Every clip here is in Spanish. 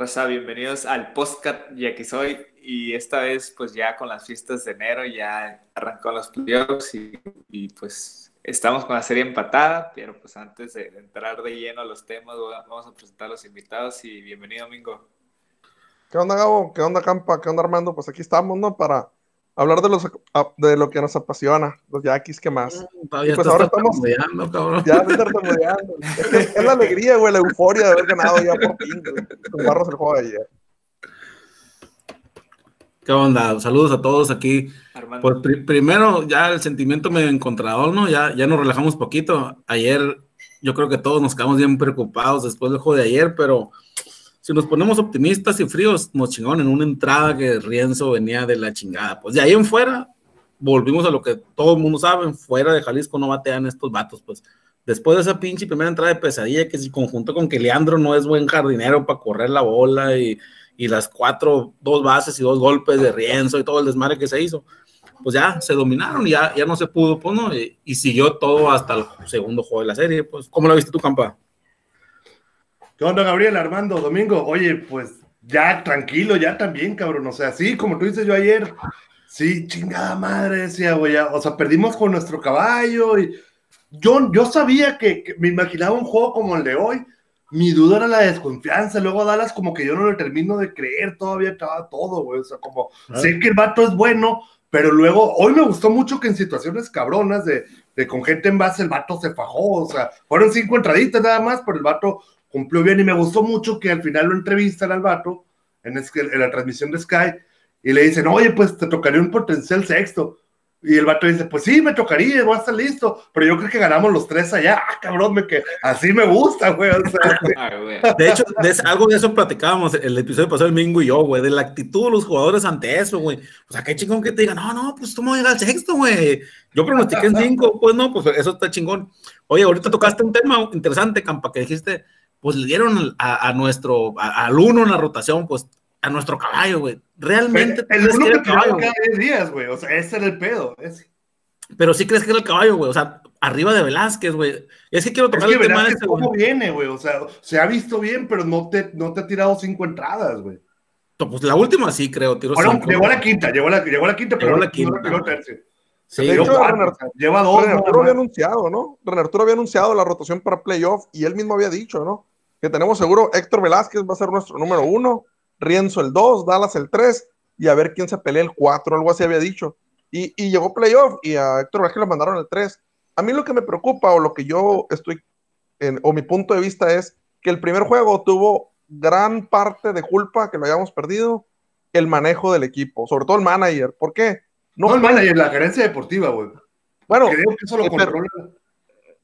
Rosa, bienvenidos al podcast y aquí soy y esta vez pues ya con las fiestas de enero ya arrancó los playoffs y, y, pues estamos con la serie empatada, pero pues antes de entrar de lleno a los temas vamos a presentar a los invitados y bienvenido Domingo. ¿Qué onda Gabo? ¿Qué onda Campa? ¿Qué onda Armando? Pues aquí estamos, ¿no? Para hablar de, los, de lo que nos apasiona, los yaquis, ¿qué más? Y pues ahora estamos. Cabrón. Ya es, es la alegría, güey, la euforia de haber ganado ya por fin, con Barros el juego de ayer. ¿Qué onda? Saludos a todos aquí. Pues primero, ya el sentimiento medio encontrador, ¿no? Ya, ya nos relajamos poquito. Ayer, yo creo que todos nos quedamos bien preocupados después del juego de ayer, pero si nos ponemos optimistas y fríos, nos chingaron en una entrada que Rienzo venía de la chingada. Pues de ahí en fuera, volvimos a lo que todo el mundo sabe, fuera de Jalisco no batean estos vatos, pues. Después de esa pinche primera entrada de pesadilla, que se conjunto con que Leandro no es buen jardinero para correr la bola y, y las cuatro, dos bases y dos golpes de Rienzo y todo el desmadre que se hizo, pues ya se dominaron y ya, ya no se pudo, pues, ¿no? Y, y siguió todo hasta el segundo juego de la serie, pues. ¿Cómo lo viste tú, Campa? ¿Qué onda, Gabriel, Armando, Domingo? Oye, pues ya tranquilo, ya también, cabrón. O sea, sí, como tú dices yo ayer, sí, chingada madre, decía, güey, o sea, perdimos con nuestro caballo y yo, yo sabía que, me imaginaba un juego como el de hoy. Mi duda era la desconfianza. Luego Dallas, como que yo no le termino de creer todavía acaba todo, güey. O sea, como ah. sé que el vato es bueno, pero luego, hoy me gustó mucho que en situaciones cabronas de, de con gente en base, el vato se fajó. O sea, fueron cinco entraditas nada más, pero el vato cumplió bien y me gustó mucho que al final lo entrevistan al vato en, en la transmisión de Sky y le dicen, oye, pues te tocaría un potencial sexto. Y el vato dice, pues sí, me tocaría, voy a estar listo, pero yo creo que ganamos los tres allá. Ah, cabrón, me que así me gusta, güey. de hecho, algo de eso platicábamos el episodio pasado el Mingo y yo, güey, de la actitud de los jugadores ante eso, güey. O sea, qué chingón que te digan, no, no, pues tú me llegas al sexto, güey. Yo pronostiqué en cinco, pues no, pues eso está chingón. Oye, ahorita tocaste un tema interesante, Campa, que dijiste, pues le dieron a, nuestro, al uno en la rotación, pues a nuestro caballo, güey. Realmente. el uno que, caballo, cada 10 días, güey. O sea, ese era el pedo. Pero sí crees que era el caballo, güey. O sea, arriba de Velázquez, güey. Es que quiero tocar el tema de este, ¿Cómo viene, güey? O sea, se ha visto bien, pero no te, no te ha tirado cinco entradas, güey. Pues la última sí, creo. Tiró bueno, llegó a la quinta, llegó a la, llegó a la quinta, pero la quinta. no llegó tercio. Sí, de hecho, lleva dos. René Arturo había anunciado, ¿no? René Arturo había anunciado la rotación para playoff y él mismo había dicho, ¿no? Que tenemos seguro, Héctor Velázquez va a ser nuestro número uno, Rienzo el dos, Dallas el tres, y a ver quién se pelea el cuatro, algo así había dicho. Y, y llegó playoff y a Héctor Velázquez lo mandaron el tres. A mí lo que me preocupa o lo que yo estoy, en, o mi punto de vista es que el primer juego tuvo gran parte de culpa que lo hayamos perdido, el manejo del equipo, sobre todo el manager. ¿Por qué? No, el manager, la gerencia deportiva, güey. Bueno, creo que eso lo controla.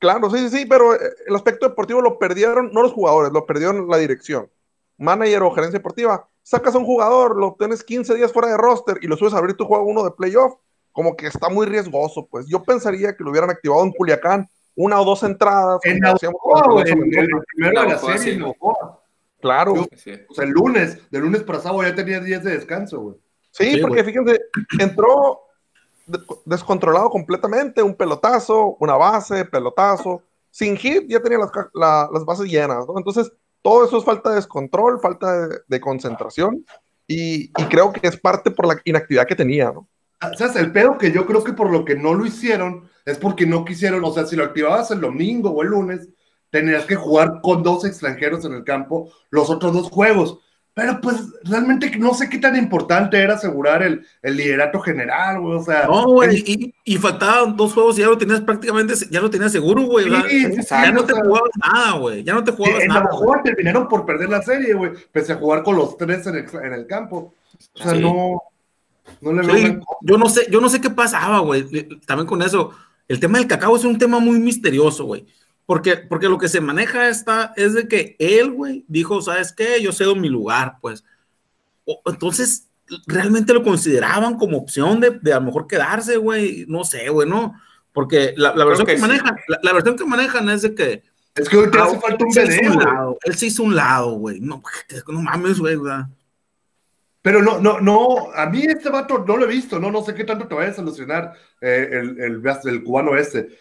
Claro, sí, sí, sí, pero eh, el aspecto deportivo lo perdieron, no los jugadores, lo perdieron la dirección. Manager o gerencia deportiva. Sacas a un jugador, lo tienes 15 días fuera de roster y lo subes a abrir tu juego uno de playoff, como que está muy riesgoso, pues. Yo pensaría que lo hubieran activado en Culiacán, una o dos entradas. En la el, primero de la serie, Claro. o sea, el lunes, de lunes para sábado ya tenía días de descanso, güey. Sí, porque fíjense, entró descontrolado completamente, un pelotazo, una base, pelotazo, sin hit ya tenía las, las bases llenas. Entonces, todo eso es falta de descontrol, falta de, concentración y, y, creo que es parte por la inactividad que tenía, ¿no? Ah, ¿Sabes? El pedo que yo creo que por lo que no lo hicieron es porque no quisieron, o sea, si lo activabas el domingo o el lunes, tenías que jugar con dos extranjeros en el campo los otros dos juegos. Pero pues realmente no sé qué tan importante era asegurar el, el liderato general, güey. O sea. No, güey, y, y, faltaban dos juegos y ya lo tenías prácticamente, ya lo tenías seguro, güey. Sí, ya no te jugabas nada, güey. Ya no te jugabas en nada. En la terminaron por perder la serie, güey. Pese a jugar con los tres en el, en el campo. O sea, no. No le veo. yo no sé, yo no sé qué pasaba, güey. También con eso. El tema del cacao es un tema muy misterioso, güey. Porque, porque lo que se maneja esta es de que él, güey, dijo, ¿sabes qué? Yo cedo mi lugar, pues. entonces, realmente lo consideraban como opción de, de a lo mejor quedarse, güey. No sé, güey, ¿no? Porque la, versión que, manejan, la, versión que manejan es de que. Es que hoy te hace falta un BD, Él se hizo un lado, güey. No, no mames, güey, Pero no, no, no, a mí este vato no lo he visto, no, no sé qué tanto te vaya a solucionar eh, el, el, el, cubano este.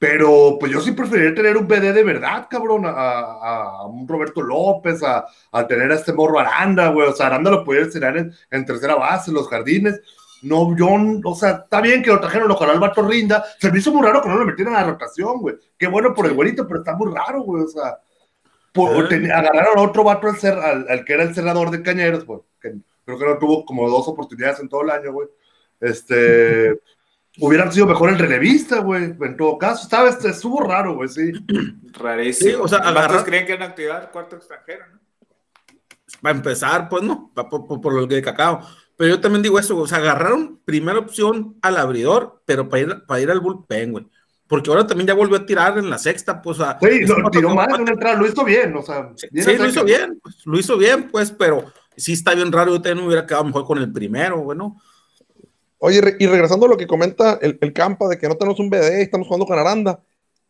Pero pues yo sí preferiría tener un BD de verdad, cabrón, a, a, un Roberto López, a, a, tener a este morro Aranda, güey. O sea, Aranda lo puede tener en, en, tercera base, en los jardines. No, yo, o sea, está bien que lo trajeron, ojalá el vato rinda. Se me hizo muy raro que no lo metieran a la rotación, güey. Qué bueno por el güerito, pero está muy raro, güey. O sea, por, agarraron a otro vato al, ser, al, al, que era el cerrador de Cañeros, güey. Que creo que no tuvo como dos oportunidades en todo el año, güey. Este hubieran sido mejor el relevista, güey. En todo caso, estaba, este, estuvo raro, güey, sí. Rarísimo. Sí, o sea, agarrar... creían que iban a activar cuarto extranjero, ¿no? Para empezar, pues no, por, por, lo de cacao. Pero yo también digo eso, o sea, agarraron primera opción al abridor, pero para ir, para ir al bullpen, güey. Porque ahora también ya volvió a tirar en la sexta, pues. O sí, lo tiró mal en una entrada, lo hizo bien, o sea. Sí, lo hizo bien, pues, lo hizo bien, pues, pero sí está bien raro, yo también me hubiera quedado mejor con el primero, bueno. Oye, y regresando a lo que comenta el, el Campa de que no tenemos un BD, estamos jugando con Aranda.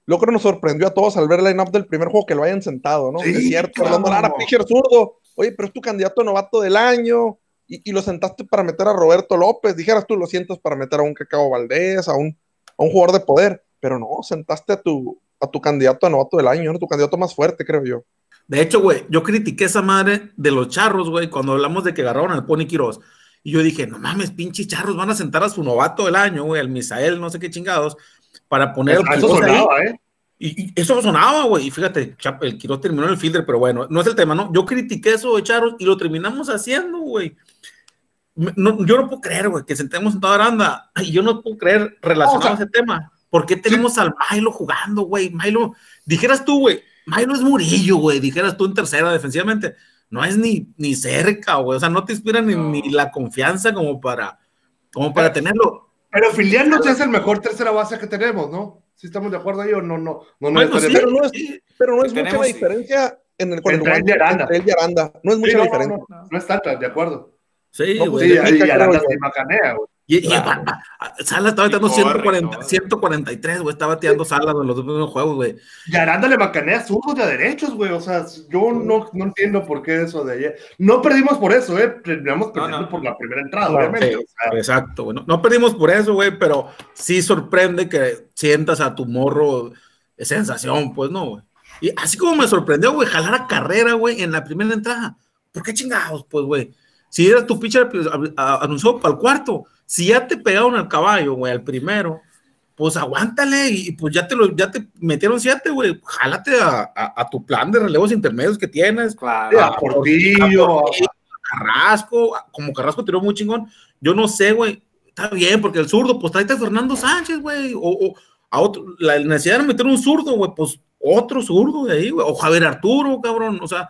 Lo que nos sorprendió a todos al ver el line-up del primer juego que lo hayan sentado, ¿no? es cierto, Fernando Lara, pitcher zurdo. Oye, pero es tu candidato a novato del año y, y, lo sentaste para meter a Roberto López. Dijeras tú, lo sientas para meter a un Cacao Valdés, a un, a un jugador de poder, pero no, sentaste a tu, a tu candidato a novato del año, ¿no? Tu candidato más fuerte, creo yo. De hecho, güey, yo critiqué esa madre de los charros, güey, cuando hablamos de que agarraron al Pony Quiroz y yo dije, no mames, pinches charros, van a sentar a su novato del año, güey, al Misael, no sé qué chingados, para poner. el eso sonaba, ¿eh? Y, eso sonaba, güey. Y fíjate, el Quiroz terminó en el fielder, pero bueno, no es el tema, ¿no? Yo critiqué eso de Charros y lo terminamos haciendo, güey. No, yo no puedo creer, güey, que sentemos en toda Aranda. Y yo no puedo creer relacionado a ese tema. ¿Por qué tenemos al Milo jugando, güey? Milo, dijeras tú, güey, Milo es Murillo, güey. Dijeras tú en tercera defensivamente no es ni, ni cerca, güey. O sea, no te inspira ni, la confianza como para, como para tenerlo. Pero filiándose es el mejor tercera base que tenemos, ¿no? Si estamos de acuerdo ahí o no, no, no, no, pero no es, pero no es mucha la diferencia en el, con entre el, Aranda. Entre Aranda. No es mucha la diferencia. No, es tanta, de acuerdo. Sí, güey. sí, y Aranda se macanea, güey. Y, claro. y Sala estaba bateando 140, 143, güey. Estaba bateando Sala en los dos primeros juegos, güey. Y Aranda le macanea zurdos de derechos, güey. O sea, yo no, no entiendo por qué eso de ayer. No perdimos por eso, ¿eh? Terminamos perdiendo no, no. por la primera entrada, obviamente. Sí, o sea. Exacto, güey. No, perdimos por eso, güey, pero sí sorprende que sientas a tu morro sensación, pues no, güey. Y así como me sorprendió, güey, jalar a carrera, güey, en la primera entrada. ¿Por qué chingados, pues, güey? Si era tu pitcher, pues, anunció para el cuarto si ya te pegaron al caballo, güey, al primero, pues aguántale y pues ya te, lo, ya te metieron siete, güey. Jálate a, a, tu plan de relevos intermedios que tienes. Claro, a Portillo, a, Carrasco, como Carrasco tiró muy chingón. Yo no sé, güey. Está bien, porque el zurdo, pues tráete a Fernando Sánchez, güey. O, o, a otro, la necesidad de meter un zurdo, güey, pues otro zurdo de ahí, güey. O Javier Arturo, cabrón. O sea,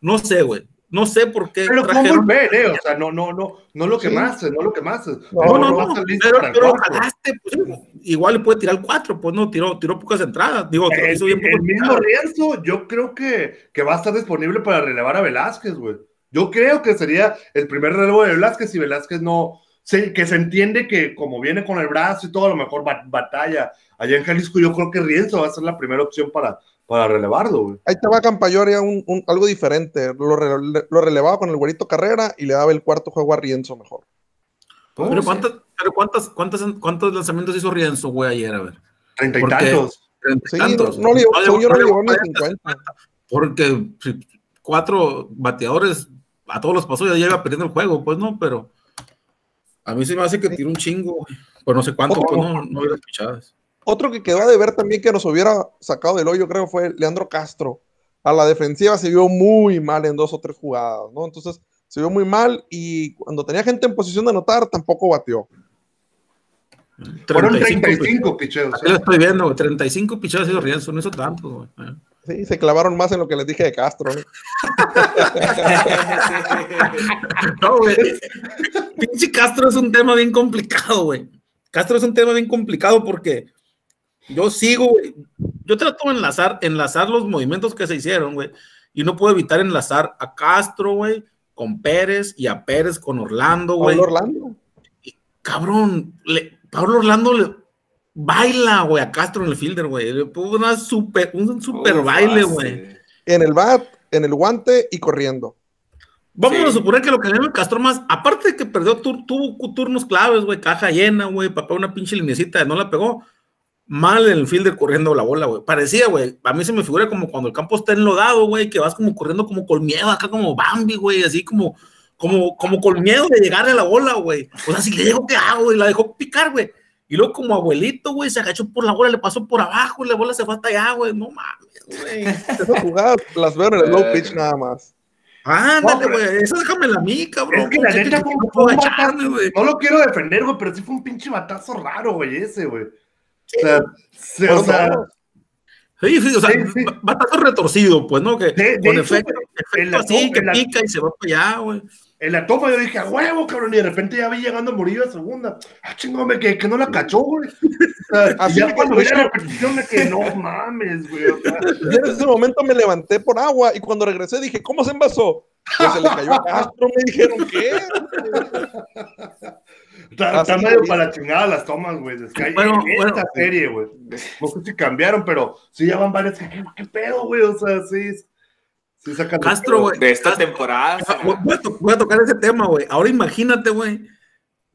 no sé, güey. No sé por qué. Pero trajeron... muy bien, ¿eh? O sea, no, no, no, no lo que sí. más, no lo que más. No, no, no, no pero, pero jalaste, pues, igual le puede tirar cuatro, pues no, tiró, tiró pocas entradas. Digo, el, hizo bien el mismo Rienzo, yo creo que, que va a estar disponible para relevar a Velázquez, güey. Yo creo que sería el primer relevo de Velázquez y Velázquez no, sí, que se entiende que como viene con el brazo y todo, a lo mejor batalla allá en Jalisco, yo creo que Rienzo va a ser la primera opción para, para relevarlo, güey. Ahí estaba Campayoria un, un, algo diferente. Lo, re, lo, relevaba con el güerito Carrera y le daba el cuarto juego a Rienzo mejor. Pero, ¿cuántas, pero cuántas, cuántas, ¿cuántos lanzamientos hizo Rienzo, güey, ayer? A ver. Treinta y tantos. Treinta sí, tantos. No, no, no, no, yo no le llevó ni cincuenta. Porque cuatro bateadores a todos los pasos ya llega perdiendo el juego, pues no, pero a mí se me hace que tira un chingo, pues no sé cuánto, oh, pues no, no hubiera pichadas. Otro que quedó a deber también que nos hubiera sacado del hoyo, creo, fue Leandro Castro. A la defensiva se vio muy mal en dos o tres jugadas, ¿no? Entonces se vio muy mal y cuando tenía gente en posición de anotar tampoco batió. 35, Fueron 35 picheos. Aquí lo estoy viendo, 35 picheos y Rienzo, no hizo tanto, güey. Sí, se clavaron más en lo que les dije de Castro, ¿no? no, güey. Pinche Castro es un tema bien complicado, güey. Castro es un tema bien complicado porque yo sigo, yo trato de enlazar, enlazar los movimientos que se hicieron, güey, y no puedo evitar enlazar a Castro, güey, con Pérez y a Pérez con Orlando, güey. Pablo Orlando. cabrón, le, Pablo Orlando le baila, güey, a Castro en el fielder, güey. Le puso una super, un super baile, güey. En el bat, en el guante y corriendo. Vamos a suponer que lo que le Castro más, aparte de que perdió, tuvo turnos claves, güey, caja llena, güey, papá, una pinche linecita, no la pegó mal en el fielder corriendo la bola, güey. Parecía, güey, a mí se me figura como cuando el campo está enlodado, güey, que vas como corriendo como con miedo, acá como Bambi, güey, así como, como, como con miedo de llegarle a la bola, güey. O sea, si le digo, ¿qué hago? Y la dejó picar, güey. Y luego como abuelito, güey, se agachó por la bola, le pasó por abajo, y la bola se fue hasta allá, güey. No mames, güey. Esas jugadas las veo en el low pitch nada más. Ándale, güey, eso déjame a mí, cabrón. Es que la neta fue un, no, no lo quiero defender, güey, pero sí fue un pinche batazo raro, güey, ese, güey. O sea, sí, o sea Sí, sí, o sea, sí, retorcido, pues, ¿no? Que con efecto, efecto así, que pica y se va para allá, güey. En la toma yo dije, a huevo, cabrón, y de repente ya vi llegando Murillo a segunda. Ah, chingón, que, que no la cachó, güey. así ya cuando vi la repetición me que no mames, güey. O sea. en ese momento me levanté por agua y cuando regresé dije, ¿cómo se envasó? Pues se le cayó a Castro, me dijeron, ¿qué? Está, medio para la chingada las tomas, güey. Es que hay bueno, esta serie, güey. No sé si cambiaron, pero sí ya van varias. ¿Qué, qué pedo, güey? O sea, sí. sí sacan Castro, güey. De esta temporada. Voy a, voy a tocar ese tema, güey. Ahora imagínate, güey,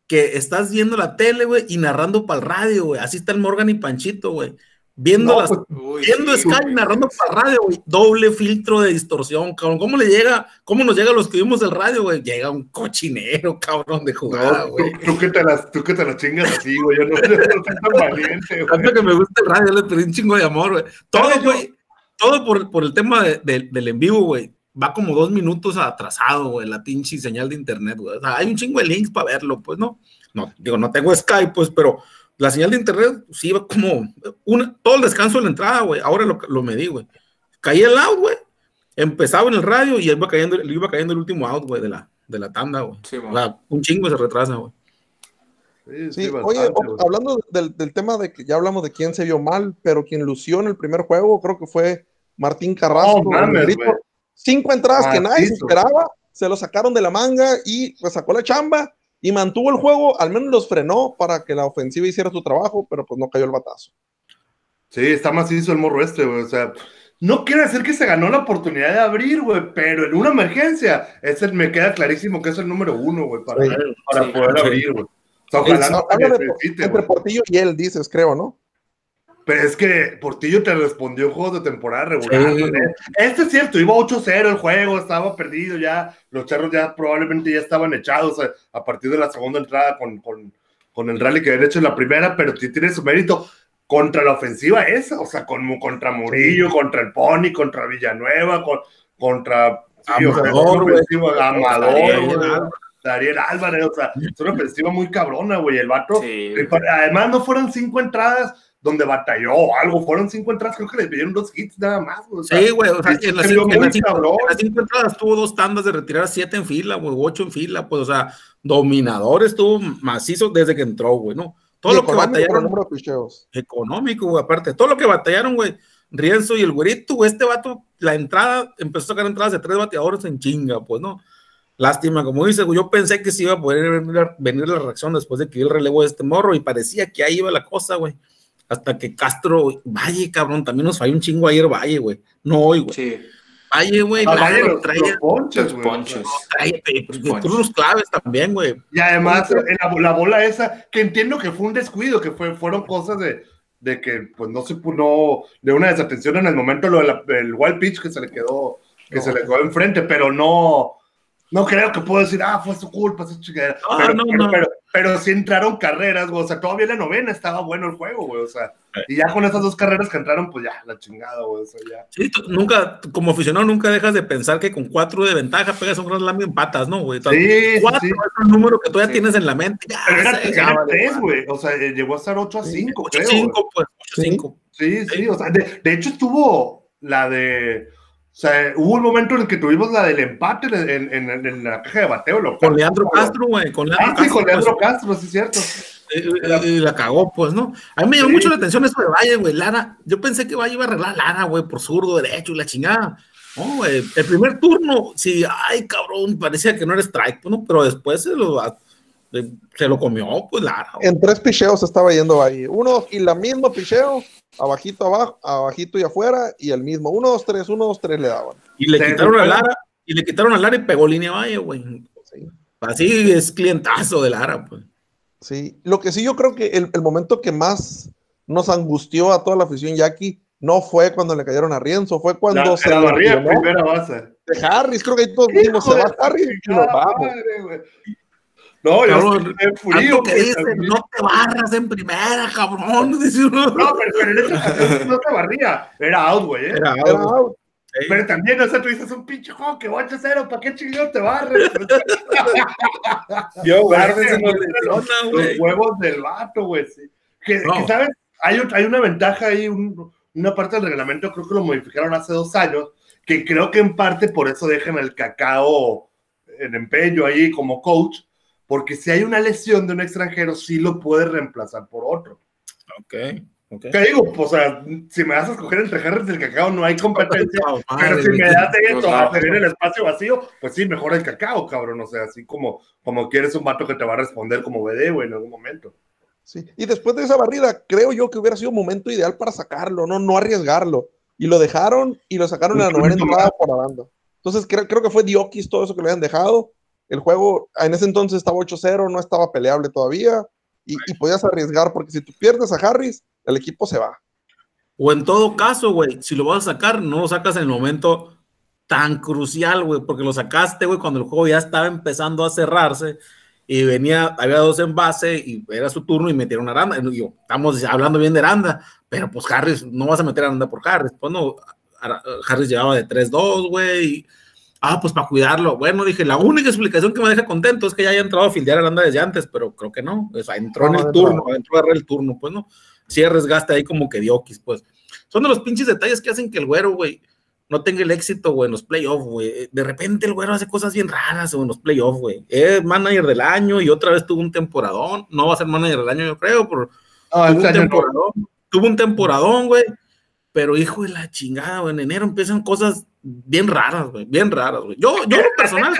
que estás viendo la tele, güey, y narrando para el radio, güey. Así está el Morgan y Panchito, güey Viendo, las, pues, viendo Sky narrando para radio, güey. Doble filtro de distorsión, cabrón. ¿Cómo le llega? ¿Cómo nos llega a los que vimos el radio, güey? Llega un cochinero, cabrón, de jugada, güey. tú, que te las, tú que te las chingas así, güey. Yo no, soy tan valiente, güey. Tanto que me gusta el radio, le pedí un chingo de amor, güey. Todo, güey. Todo por, por el tema de, del en vivo, güey. Va como dos minutos atrasado, güey, la pinche señal de internet, güey. O sea, hay un chingo de links para verlo, pues, ¿no? No, digo, no tengo Skype, pues, pero la señal de internet sí iba como una, todo el descanso de la entrada, güey. Ahora lo, lo medí, güey. Caía el out, güey. Empezaba en el radio y iba cayendo, le iba cayendo el último out, güey, de la, de la tanda, güey. un chingo se retrasa, güey. Sí, oye, hablando del, del, tema de que ya hablamos de quién se vio mal, pero quien lució en el primer juego, creo que fue Martín Carrasco. Cinco entradas que nadie esperaba, se lo sacaron de la manga y pues sacó la chamba y mantuvo el juego, al menos los frenó para que la ofensiva hiciera su trabajo, pero pues no cayó el batazo. Sí, está macizo el morro este, güey. O sea, no quiere decir que se ganó la oportunidad de abrir, güey, pero en una emergencia, ese me queda clarísimo que es el número uno, güey, para, para poder abrir, güey. O sea, ojalá no, entre Portillo y él, dices, creo, ¿no? Pero es que Portillo te respondió juegos de temporada regular. Este es cierto, iba 8-0 el juego, estaba perdido ya. Los charros ya probablemente ya estaban echados a, partir de la segunda entrada con, con, con, el rally que habían hecho en la primera, pero sí tiene su mérito contra la ofensiva esa, o sea, con, contra Murillo, contra el Pony, contra Villanueva, con, contra Amador, Amador, Dariel Álvarez, o sea, es una ofensiva muy cabrona, güey. El vato, además no fueron cinco entradas donde batalló algo. Fueron cinco entradas, creo que le pidieron dos hits nada más. sí, güey. O sea, en, las cinco, entradas tuvo dos tandas de retirar siete en fila, güey, ocho en fila, pues, o sea, dominador estuvo macizo desde que entró, güey, ¿no? Todo lo que batallaron. Económico, güey, aparte. Todo lo que batallaron, güey. Rienzo y el güerito, güey, este vato, la entrada, empezó a sacar entradas de tres bateadores en chinga, pues, ¿no? Lástima, como dice, yo pensé que se iba a poder venir, venir la reacción después de que el relevo de este morro y parecía que ahí iba la cosa, güey hasta que Castro, Valle, cabrón, también nos falló un chingo ayer Valle, güey. No hoy, güey. Sí. Valle, güey, ah, Valle los, traía, los ponches, güey. Ponches. Traía, pues, claves también, güey. Y además, la, la, bola esa, que entiendo que fue un descuido, que fue, fueron cosas de, de que, pues, no se pudo, de una desatención en el momento, lo del wild pitch que se le quedó, que se le quedó enfrente, pero no, no creo que puedo decir, ah, fue su culpa, esa chica. Ah, pero, no, no. Pero, pero, sí entraron carreras, güey. O sea, todavía la novena estaba bueno el juego, güey. O sea, y ya con esas dos carreras que entraron, pues ya, la chingada, güey. O sea, ya. Sí, nunca, como aficionado, nunca dejas de pensar que con cuatro de ventaja pegas un gran slam en patas, ¿no, güey? Sí, cuatro sí. es un número que todavía tienes en la mente. Ya, pero era, era tres, güey. O sea, eh, llegó a estar 8 a 5, 8 a 5, pues, 8 a 5. Sí, sí, o sea, de, de hecho estuvo la de o sea, hubo un momento en el que tuvimos la del empate en, en, en la caja de bateo. Con Leandro Castro, güey. Con Leandro ah, sí, con Leandro pues. Castro, sí es cierto. Y, la cagó, pues, ¿no? A mí me llamó mucho la atención eso de Valle, güey. Lara, yo pensé que Valle iba a arreglar Lara, güey, por zurdo, derecho y la chingada. No, güey. El primer turno, sí, ay, cabrón, parecía que no era strike, ¿no? Pero después se lo, se lo comió, pues Lara. En tres picheos estaba yendo Valle. Uno y la misma picheo, abajito, abajo, abajito y afuera, y el mismo. Uno, dos, tres, uno, dos, tres le daban. Y le quitaron a Lara, y le quitaron a Lara y pegó línea Valle, güey. Así es clientazo de Lara, pues. Sí, lo que sí yo creo que el, momento que más nos angustió a toda la afición Jackie no fue cuando le cayeron a Rienzo, fue cuando se la barría primera base. De Harris, creo que ahí todos dijimos, se va Harris y nos vamos. No, yo estoy. Que dice, no te barras en primera, cabrón. No, pero, pero en esa ocasión no te barría. Era out, güey. ¿eh? Era out. Era out. Pero también, o sea, tú dices un pinche juego que va 8-0, ¿para qué chingón te barres? Yo, güey, los, los huevos del vato, güey. Que, ¿sabes? Hay, hay, una ventaja ahí, un, una parte del reglamento, creo que lo modificaron hace dos años, que creo que en parte por eso dejan el cacao en empeño ahí como coach, porque si hay una lesión de un extranjero, sí lo puede reemplazar por otro. Ok. Okay. ¿Qué digo? Pues, o sea, si me vas a escoger entre Harris del cacao, no hay competencia. pero si me das esto a tener el espacio vacío, pues sí, mejor el cacao, cabrón. O sea, así como, como quieres un vato que te va a responder como BD, güey, en algún momento. Sí, y después de esa barrida, creo yo que hubiera sido un momento ideal para sacarlo, no, no arriesgarlo. Y lo dejaron y lo sacaron en la novena entrada por la banda. Entonces, creo, creo que fue Diokis todo eso que le habían dejado. El juego en ese entonces estaba 8-0, no estaba peleable todavía. Y, y podías arriesgar, porque si tú pierdes a Harris, el equipo se va. O en todo caso, güey, si lo vas a sacar, no lo sacas en el momento tan crucial, güey, porque lo sacaste, güey, cuando el juego ya estaba empezando a cerrarse y venía, había dos en base y era su turno y metieron a Aranda. Y estamos hablando bien de Aranda, pero pues Harris, no vas a meter a Aranda por Harris. Pues no, Harris llevaba de 3-2, güey. Ah, pues para cuidarlo. Bueno, dije, la única explicación que me deja contento es que ya haya entrado a fildear a Aranda desde antes, pero creo que no. O sea, entró en el turno, entró a el turno, pues no si arriesgaste ahí como que diokis, pues. Son de los pinches detalles que hacen que el güero, güey, no tenga el éxito, güey, en los playoffs, güey. De repente el güero hace cosas bien raras, en los playoffs, güey. Es manager del año y otra vez tuvo un temporadón. No va a ser manager del año, yo creo, por... tuvo, un temporadón, tuvo un temporadón, güey. Pero hijo de la chingada, güey, en enero empiezan cosas bien raras, güey, bien raras, güey. Yo, yo lo personal,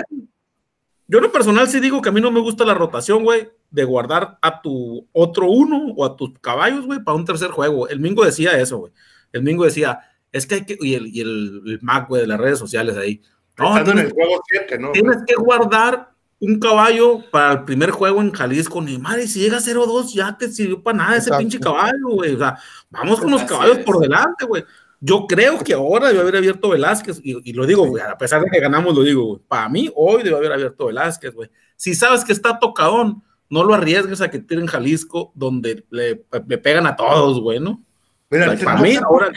yo lo personal sí digo que a mí no me gusta la rotación, güey de guardar a tu otro uno o a tus caballos, güey, para un tercer juego. El Mingo decía eso, güey. El Mingo decía, es que hay que, y el, y el, Mac, güey, de las redes sociales ahí. No, tienes, en el juego 7, ¿no? Tienes que guardar un caballo para el primer juego en Jalisco, ni madre, si llega 0-2 ya te sirvió para nada ese pinche caballo, güey. O sea, vamos con los caballos por delante, güey. Yo creo que ahora debe haber abierto Velázquez, y, lo digo, güey, a pesar de que ganamos, lo digo, güey. Para mí, hoy debe haber abierto Velázquez, güey. Si sabes que está tocadón, no lo arriesgues a que tiren Jalisco, donde le, pegan a todos, güey, ¿no? Mira, para mí, ahora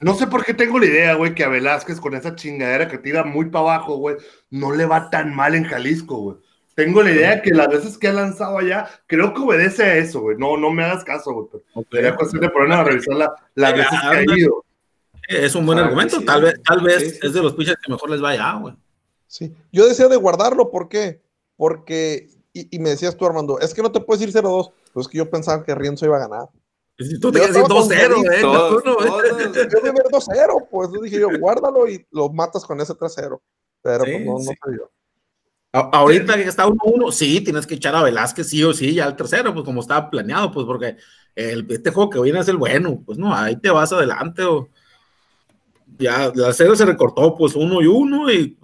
No sé por qué tengo la idea, güey, que a Velázquez con esa chingadera que tira muy para abajo, güey, no le va tan mal en Jalisco, güey. Tengo la idea que las veces que ha lanzado allá, creo que obedece a eso, güey. No, no me hagas caso, güey. Sería cuestión de ponernos a revisar la, las veces que ha ido. Es un buen argumento. Tal vez, tal vez es de los pitchers que mejor les vaya, güey. Sí. Yo deseo de guardarlo, ¿por qué? Porque y, me decías tú, Armando, es que no te puedes ir 0-2. Pues que yo pensaba que Rienzo iba a ganar. Si tú te quedas 2-0, ¿eh? Yo de ver 2-0, pues dije yo, guárdalo y lo matas con ese 3-0. Pero pues no, no se dio. Ahorita que está 1-1, sí, tienes que echar a Velázquez, sí o sí, ya al tercero, pues como estaba planeado, pues porque el, este juego que viene es el bueno, pues no, ahí te vas adelante o ya la serie se recortó, pues uno y uno, y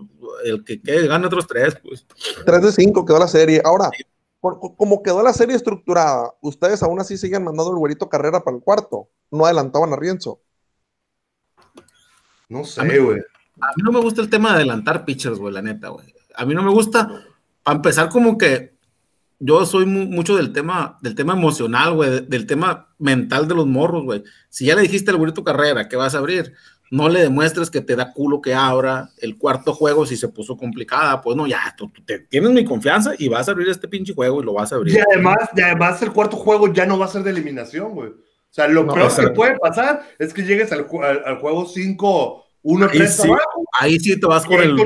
el que quede gane otros tres, pues. Tres de cinco quedó la serie. Ahora, como quedó la serie estructurada, ¿ustedes aún así siguen mandando el güerito carrera para el cuarto? ¿No adelantaban a Rienzo? No sé, güey. A, mí no me gusta el tema de adelantar pitchers, güey, la neta, güey. A mí no me gusta, para empezar, como que yo soy mucho del tema, del tema emocional, güey, del tema mental de los morros, güey. Si ya le dijiste al güerito carrera que vas a abrir, no le demuestres que te da culo que abra el cuarto juego si se puso complicada, pues no, ya, tú, tienes mi confianza y vas a abrir este pinche juego y lo vas a abrir. Y además, además el cuarto juego ya no va a ser de eliminación, güey. O sea, lo peor que puede pasar es que llegues al, al, juego 5, 1, 3 sí, Ahí sí te vas con el...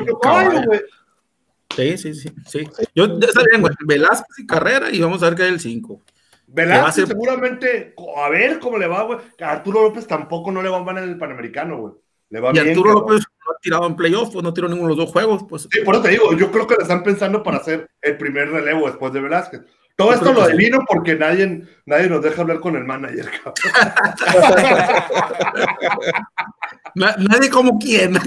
Sí, sí, sí, sí. Yo está bien, güey. Velázquez y Carrera y vamos a ver qué hay el 5. Velázquez seguramente, a ver cómo le va, güey. Arturo López tampoco no le va mal en el Panamericano, güey. Le va y Arturo López no ha tirado en playoff, pues no tiró ninguno de los dos juegos. Pues. Sí, por eso te digo, yo creo que le están pensando para hacer el primer relevo después de Velázquez. Todo esto lo adivino porque nadie, nadie nos deja hablar con el manager. nadie como quién.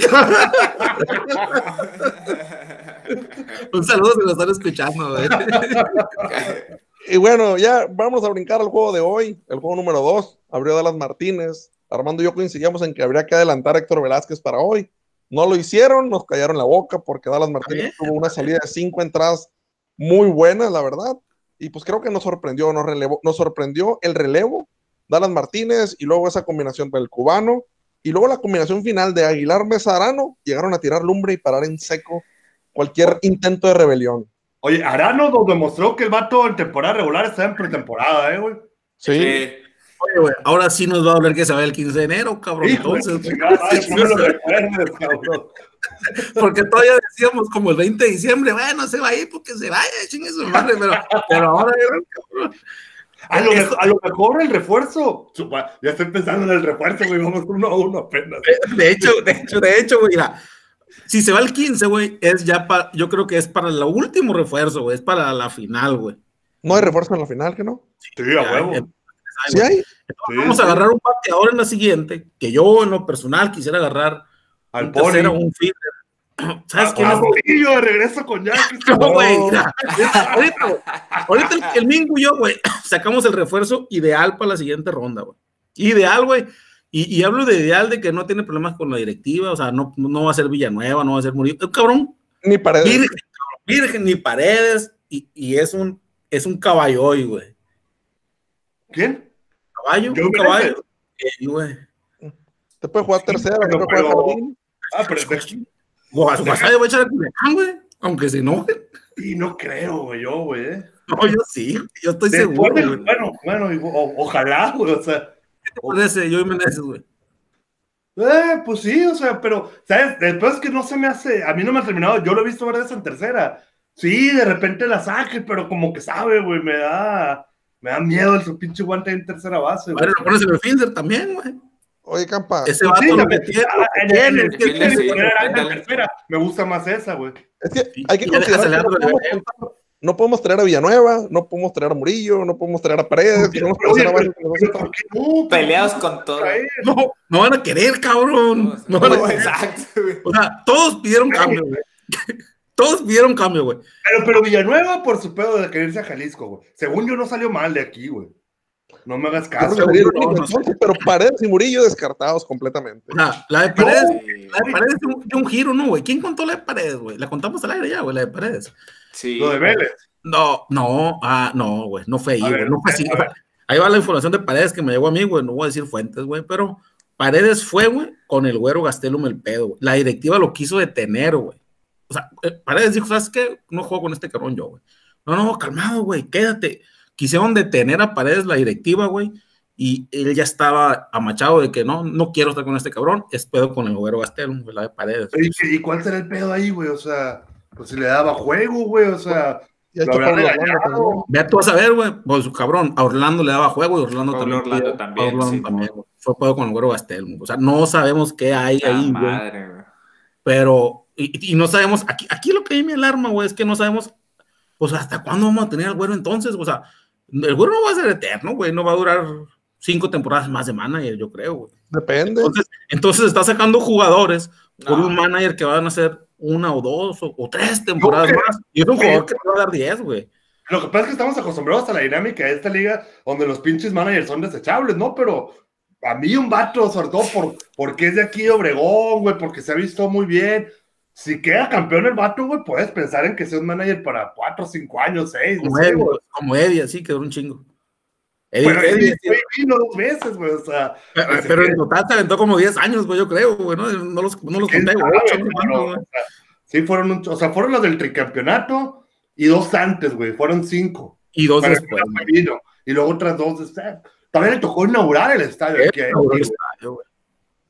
Un saludo si lo están escuchando. y bueno, ya vamos a brincar al juego de hoy, el juego número 2. Abrió Dallas Martínez. Armando y yo coincidíamos en que habría que adelantar a Héctor Velázquez para hoy. No lo hicieron, nos callaron la boca porque Dallas Martínez tuvo una salida de cinco entradas muy buenas, la verdad y pues creo que nos sorprendió, nos, relevó, nos sorprendió el relevo, Dallas Martínez y luego esa combinación del cubano y luego la combinación final de Aguilar Mesa llegaron a tirar lumbre y parar en seco cualquier intento de rebelión. Oye, Arano nos demostró que el vato en temporada regular está en pretemporada, ¿eh, güey? Sí. Oye, güey, ahora sí nos va a hablar que se va el 15 de enero, cabrón. Entonces, porque todavía decíamos como el 20 de diciembre, bueno, se va a ir porque se vaya, chingue su madre, pero, pero ahora a lo, a lo, mejor el refuerzo, ya estoy pensando en el refuerzo, güey, vamos uno a uno apenas. De hecho, de hecho, de hecho, güey, mira, si se va el 15, güey, es ya para, yo creo que es para el último refuerzo, güey, es para la final, güey. ¿No hay refuerzo en la final, que no? Sí, a huevo. ¿Sí hay? Vamos a agarrar un pateador en la siguiente, que yo en lo personal quisiera agarrar al un un feeder. ¿Sabes quién es? de regreso con Yankees. No, güey, ahorita, ahorita el, Mingo y yo, güey, sacamos el refuerzo ideal para la siguiente ronda, güey. Ideal, güey. Y, y, hablo de ideal de que no tiene problemas con la directiva, o sea, no, no va a ser Villanueva, no va a ser Murillo. Cabrón. Ni paredes. Virgen, virgen ni paredes. Y, y, es un es un caballo hoy, güey. ¿Quién? Caballo, un caballo. Sí, güey. Te puede jugar tercera, pero, pero, jardín. Ah, pero WhatsApp voy a echar el güey, aunque se enojen. Y no creo, güey, yo, güey. Eh. No, yo sí, yo estoy seguro. bueno, bueno, ojalá, güey, o sea. ¿Qué te parece, yo Meneses, güey? Eh, pues sí, o sea, pero, ¿sabes? Después que no se me hace, a mí no me ha terminado, yo lo he visto varias en tercera. Sí, de repente la saque, pero como que sabe, güey, me da, me da miedo el su pinche guante en tercera base. Güey. lo pones en el fielder también, güey. Oye, Campa. Ese vato sí, lo. Me gusta más esa, güey. Es que hay que considerar no, podemos, traer a Villanueva, no podemos traer a Murillo, no podemos traer a Paredes. No, no, Peleados con todo. No, no van a querer, cabrón. No, van a querer. Exacto, O sea, todos pidieron cambio, güey. Todos pidieron cambio, güey. Pero, pero Villanueva por su pedo de quererse a Jalisco, güey. Según yo no salió mal de aquí, güey. No me hagas caso. pero Paredes y Murillo descartados completamente. la de Paredes, la de Paredes de un, giro, ¿no, güey? ¿Quién contó la de Paredes, güey? La contamos al aire ya, güey, la de Paredes. Sí. Lo de Vélez. No, no, ah, no, güey, no fue ahí, güey, no fue así. Ahí va la información de Paredes que me llegó a mí, güey, no voy a decir fuentes, güey, pero Paredes fue, güey, con el güero Gastelum el pedo, güey. La directiva lo quiso detener, güey. O sea, eh, Paredes dijo, ¿sabes qué? No juego con este cabrón yo, güey. No, no, calmado, güey, quédate quisieron detener a Paredes la directiva, güey, y él ya estaba amachado de que no, no quiero estar con este cabrón, es pedo con el güero Gastelum, güey, la de Paredes. ¿Y, cuál será el pedo ahí, güey? O sea, pues si le daba juego, güey, o sea... Ya Vea tú vas a ver, güey, pues su cabrón, a Orlando le daba juego y Orlando también. Orlando también, Orlando también Fue pedo con el güero Gastelum. O sea, no sabemos qué hay ahí, güey. Pero, y, y, no sabemos, aquí, aquí lo que hay me alarma, güey, es que no sabemos, pues hasta cuándo vamos a tener al güero entonces, o sea, el güero no va a ser eterno, güey, no va a durar cinco temporadas más de manager, yo creo, güey. Depende. Entonces, está sacando jugadores por un manager que van a ser una o dos o, tres temporadas más. Y es un jugador que va a dar diez, güey. Lo que pasa es que estamos acostumbrados a la dinámica de esta liga donde los pinches managers son desechables, ¿no? Pero a mí un vato, sobre todo por, porque es de aquí de Obregón, güey, porque se ha visto muy bien si queda campeón el vato, güey, puedes pensar en que sea un manager para cuatro, cinco años, seis. Como, Eddie, como Eddie, así quedó un chingo. Eddie, pero Eddie, Eddie vino dos veces, güey, o sea. Pero, en total se aventó como diez años, güey, yo creo, güey, ¿no? No los, no los conté, güey. sí, fueron, un, o sea, fueron los del tricampeonato y dos antes, güey, fueron cinco. Y dos después. Y luego otras dos. También le tocó inaugurar el estadio. Aquí, el estadio, güey.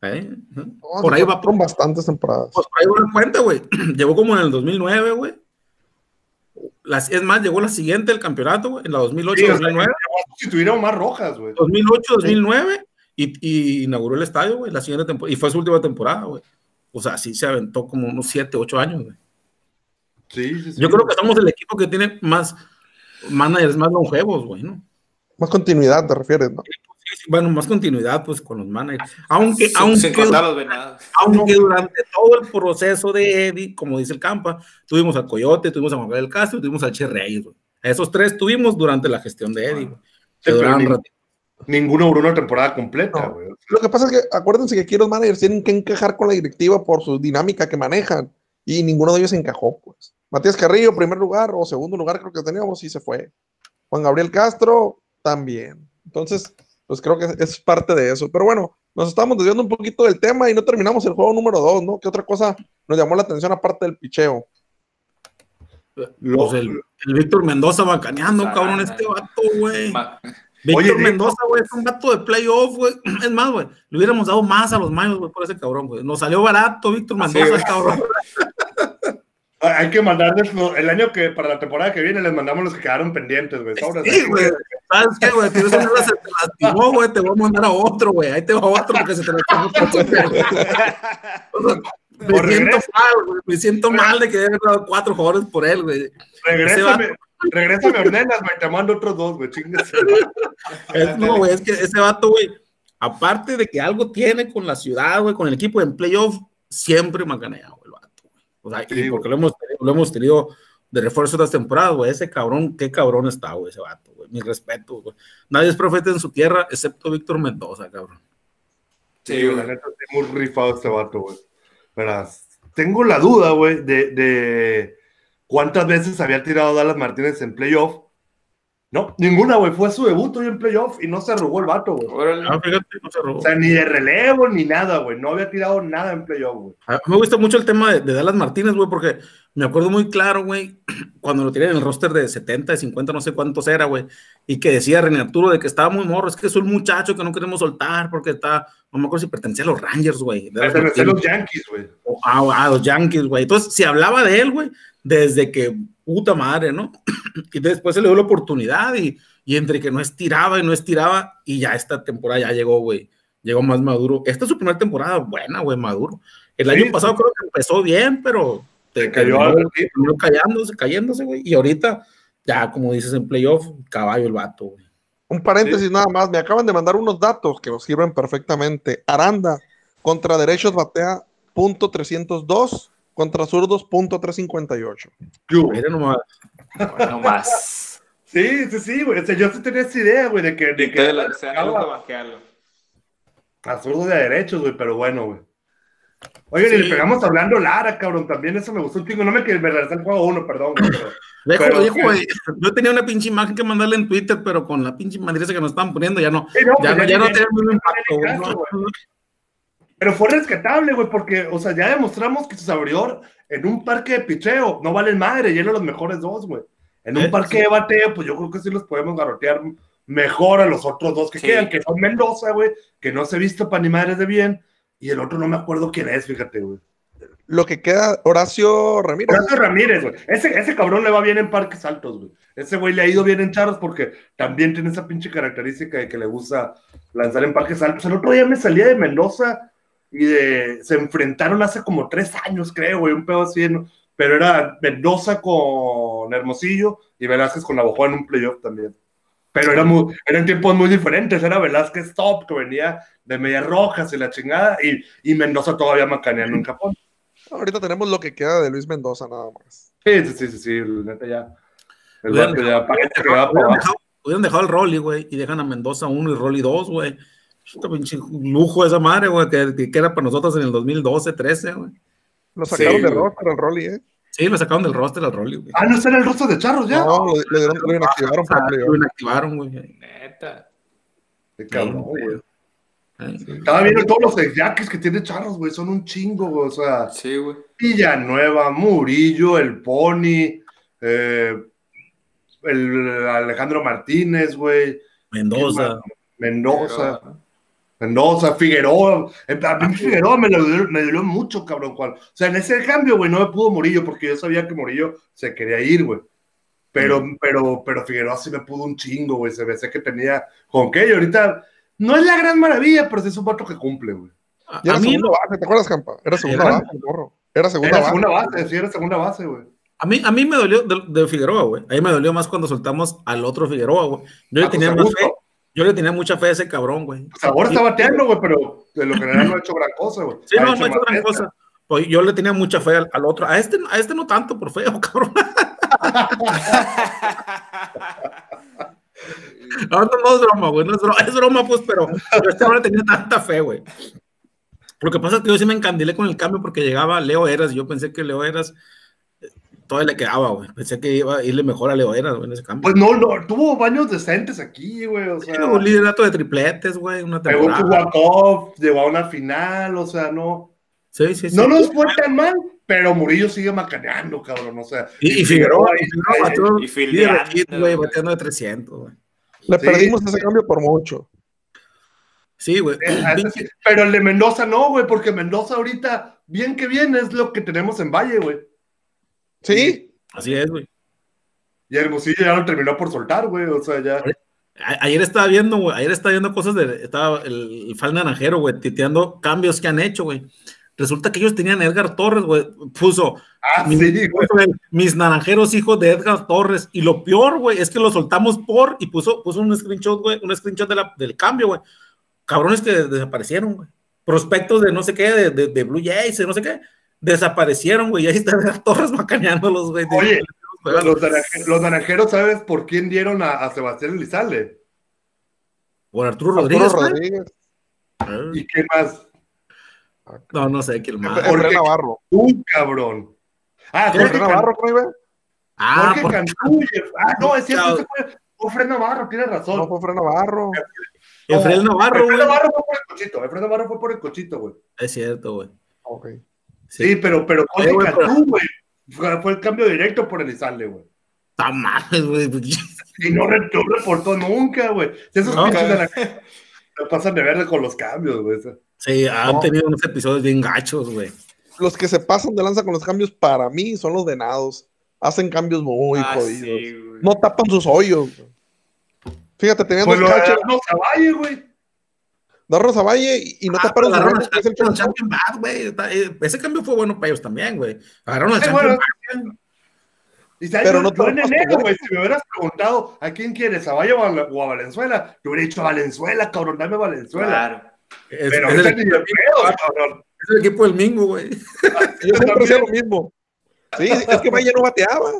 ¿Eh? por ahí va. Con bastantes temporadas. Pues por ahí va cuenta, güey. Llegó como en el 2009, güey. Es más, llegó la siguiente del campeonato, güey, en la 2008-2009. si tuvieron más rojas, güey. 2008-2009 y, inauguró el estadio, güey, la siguiente temporada. Y fue su última temporada, güey. O sea, sí se aventó como unos 7, 8 años, güey. Sí, sí, sí. Yo creo que somos el equipo que tiene más managers más longevos, güey, ¿no? Más continuidad, te refieres, ¿no? Bueno, más continuidad, pues, con los managers. Aunque, aunque, aunque durante todo el proceso de Eddie, como dice el Campa, tuvimos al Coyote, tuvimos a Juan del Castro, tuvimos al Che Reyes. Esos tres tuvimos durante la gestión de Eddie, güey. ninguno duró una temporada completa, güey. Lo que pasa es que acuérdense que aquí los managers tienen que encajar con la directiva por su dinámica que manejan y ninguno de ellos encajó, pues. Matías Carrillo, primer lugar o segundo lugar creo que teníamos y se fue. Juan Gabriel Castro también. Entonces, pues creo que es parte de eso. Pero bueno, nos estamos desviando un poquito del tema y no terminamos el juego número dos, ¿no? ¿Qué otra cosa nos llamó la atención aparte del picheo? Pues el, Víctor Mendoza bacaneando, cabrón, este vato, güey. Víctor Mendoza, güey, es un vato de playoff, güey. Es más, güey, le hubiéramos dado más a los mayos, güey, por ese cabrón, güey. Nos salió barato, Víctor Mendoza, cabrón. Hay que mandarles el año que para la temporada que viene les mandamos los que quedaron pendientes, güey. Sí, güey. ¿Sabes qué, güey? Si no se te lastimó, güey, te voy a mandar a otro, güey. Ahí te va otro porque se te lastimó. me siento mal, güey. Me siento mal de que haya dado cuatro jugadores por él, güey. Regrésame, regrésame Ornelas, güey. Te mando otros dos, güey. Chingas. no, güey, es que ese vato, güey, aparte de que algo tiene con la ciudad, güey, con el equipo en playoff, siempre me ha ganado. O sea, y porque lo hemos, lo hemos tenido de refuerzo estas temporadas, güey. Ese cabrón, qué cabrón está, güey, ese vato, güey. Mi respeto, güey. Nadie es profeta en su tierra, excepto Víctor Mendoza, cabrón. Sí, güey, la neta, muy rifado este vato, güey. Pero tengo la duda, güey, de, de cuántas veces había tirado Dallas Martínez en playoff no, ninguna, güey. Fue su debut hoy en playoff y no se arrugó el vato, güey. Ah, fíjate, no se arrugó. O sea, ni de relevo ni nada, güey. No había tirado nada en playoff, güey. me gusta mucho el tema de, Dallas Martínez, güey, porque me acuerdo muy claro, güey, cuando lo tiré en el roster de 70, de 50, no sé cuántos era, güey, y que decía René Arturo de que estaba muy morro. Es que es un muchacho que no queremos soltar porque está, no me acuerdo si pertenecía a los Rangers, güey. Pertenecía a los Yankees, güey. Ah, a los Yankees, güey. Entonces, si hablaba de él, güey, desde que puta madre, ¿no? y después se le dio la oportunidad y, y, entre que no estiraba y no estiraba, y ya esta temporada ya llegó, güey, llegó más maduro. Esta es su primera temporada buena, güey, maduro. El año pasado creo que empezó bien, pero te cayó, terminó cayéndose, cayéndose, güey, y ahorita ya, como dices en playoff, caballo el vato, güey. Un paréntesis nada más, me acaban de mandar unos datos que nos sirven perfectamente. Aranda contra derechos batea punto 302 contra zurdos, punto 358. Mira nomás. No más. Sí, sí, sí, güey. O sea, yo sí tenía esa idea, güey, de que. De que la, se a zurdos de derechos, güey, pero bueno, güey. Oye, y le pegamos hablando Lara, cabrón, también eso me gustó un chingo. No me quedé regresar el juego uno, perdón, güey. Pero, dejo, güey. Yo tenía una pinche imagen que mandarle en Twitter, pero con la pinche madriza que nos estaban poniendo ya no. ya, no, ya, no tiene un impacto, güey. Pero fue rescatable, güey, porque, o sea, ya demostramos que sus abridor en un parque de picheo no valen madre, lleno los mejores dos, güey. En un parque de bateo, pues yo creo que sí los podemos garrotear mejor a los otros dos que quedan, que son Mendoza, güey, que no se ha visto para ni madres de bien, y el otro no me acuerdo quién es, fíjate, güey. Lo que queda, Horacio Ramírez. Horacio Ramírez, güey. Ese, ese cabrón le va bien en parques altos, güey. Ese güey le ha ido bien en charros porque también tiene esa pinche característica de que le gusta lanzar en parques altos. El otro día me salía de Mendoza y de, se enfrentaron hace como tres años, creo, güey, un pedo así, pero era Mendoza con Hermosillo y Velázquez con Navajo en un playoff también. Pero era muy, eran tiempos muy diferentes, era Velázquez top, que venía de medias rojas y la chingada, y, y Mendoza todavía macaneando en Japón. Ahorita tenemos lo que queda de Luis Mendoza nada más. Sí, sí, sí, sí, neta ya. El hubieran, dejado, hubieran, dejado, el Rolly, güey, y dejan a Mendoza uno y Rolly dos, güey pinche lujo esa madre, güey, que, que, era para nosotros en el 2012, 13, güey. Lo sacaron del roster al Rolly, ¿eh? Sí, lo sacaron del roster al Rolly, güey. Ah, ¿no está en el roster de Charros ya? No, lo, lo, inactivaron para ah, Lo inactivaron, güey. Neta. Qué cabrón, güey. Estaba viendo todos los yaquis que tiene Charros, güey, son un chingo, güey, o sea. Sí, güey. Villanueva, Murillo, el Pony, eh, el Alejandro Martínez, güey. Mendoza. Mendoza. Mendoza, Figueroa. A mí Figueroa me, me dolió mucho, cabrón, Juan. O sea, en ese cambio, güey, no me pudo Morillo porque yo sabía que Morillo se quería ir, güey. Pero, pero, pero Figueroa sí me pudo un chingo, güey. Se ve que tenía con qué. Y ahorita no es la gran maravilla, pero sí es un vato que cumple, güey. Y era segunda base, ¿te acuerdas, Campa? Era segunda base, morro. Era segunda era Segunda base, sí, era segunda base, güey. A mí, a mí me dolió de, Figueroa, güey. A mí me dolió más cuando soltamos al otro Figueroa, güey. Yo, le ah, tenía pues, fe, yo le tenía mucha fe a ese cabrón, güey. Pues ahora está bateando, güey, pero de lo general no ha hecho gran cosa, güey. Sí, no, no ha hecho gran cosa. Pues yo le tenía mucha fe al, otro. A este, a este no tanto, por feo, cabrón. no, no, es broma, güey. No es broma, es broma, pues, pero, pero este no le tenía tanta fe, güey. Lo que pasa es que yo sí me encandilé con el cambio porque llegaba Leo Eras y yo pensé que Leo Eras todavía le quedaba, güey. Pensé que iba a irle mejor a Leo Eras, güey, en ese cambio. Pues no, no, tuvo baños decentes aquí, güey, o sea. un liderato de tripletes, güey, una temporada. Llegó llegó a una final, o sea, no. Sí, sí, sí. No nos fue tan mal, pero Murillo sigue macaneando, cabrón, o sea. Y, Figueroa, y Figueroa, y Figueroa, güey, bateando de 300, güey. Le perdimos ese cambio por mucho. Sí, güey. Eh, pero el de Mendoza no, güey, porque Mendoza ahorita, bien que bien, es lo que tenemos en Valle, güey. Sí. Así es, güey. Y Hermosillo ya lo terminó por soltar, güey, o sea, ya. Ayer estaba viendo, güey, ayer estaba viendo cosas de, estaba el, el Fal Naranjero, güey, titeando cambios que han hecho, güey. Resulta que ellos tenían a Edgar Torres, güey, puso ah, mis, naranjeros hijos de Edgar Torres. Y lo peor, güey, es que lo soltamos por y puso, puso un screenshot, güey, un screenshot de la, del cambio, güey cabrones que desaparecieron, güey. Prospectos de no sé qué, de, de, Blue Jays, de no sé qué, desaparecieron, güey. Ahí están las torres macaneándolos, güey. Oye, los, naranjeros, ¿sabes por quién dieron a, Sebastián Elizalde? Por Arturo Rodríguez. Ah. ¿Y qué más? No, no sé quién más. Jorge Navarro. Un cabrón. Ah, Jorge Navarro, ¿cómo iba? Ah, Jorge Cantú. Ah, no, es cierto, fue Fred Navarro, tienes razón. No, fue Fred Navarro. Efraín Navarro, güey. Navarro fue por el cochito. Efraín Navarro fue por el cochito, güey. Es cierto, güey. Ok. Sí, pero, pero Cantú, güey. Fue, el cambio directo por Elizalde, güey. Está mal, güey. Y no, reportó nunca, güey. Esos no, pinches de la... pasan de verde con los cambios, güey. Sí, han tenido unos episodios bien gachos, güey. Los que se pasan de lanza con los cambios, para mí, son los venados. Hacen cambios muy ah, jodidos. Sí, no tapan sus hoyos. Güey. Fíjate, tenían pues dos catchers. Valle, güey. Dos Rosavalle y, y no ah, taparon su hoyos. El Champion Bad, güey. Eh, ese cambio fue bueno para ellos también, güey. Agarraron al Champion Bad. Y pero no en enero, güey. Si me hubieras preguntado a quién quieres, a Valle o a, Valenzuela, te hubiera dicho a Valenzuela, cabrón, dame Valenzuela. Claro. Es, pero es, el, equipo, cabrón. es el equipo del Mingo, güey. Yo siempre hacía lo mismo. Sí, es que Valle no bateaba.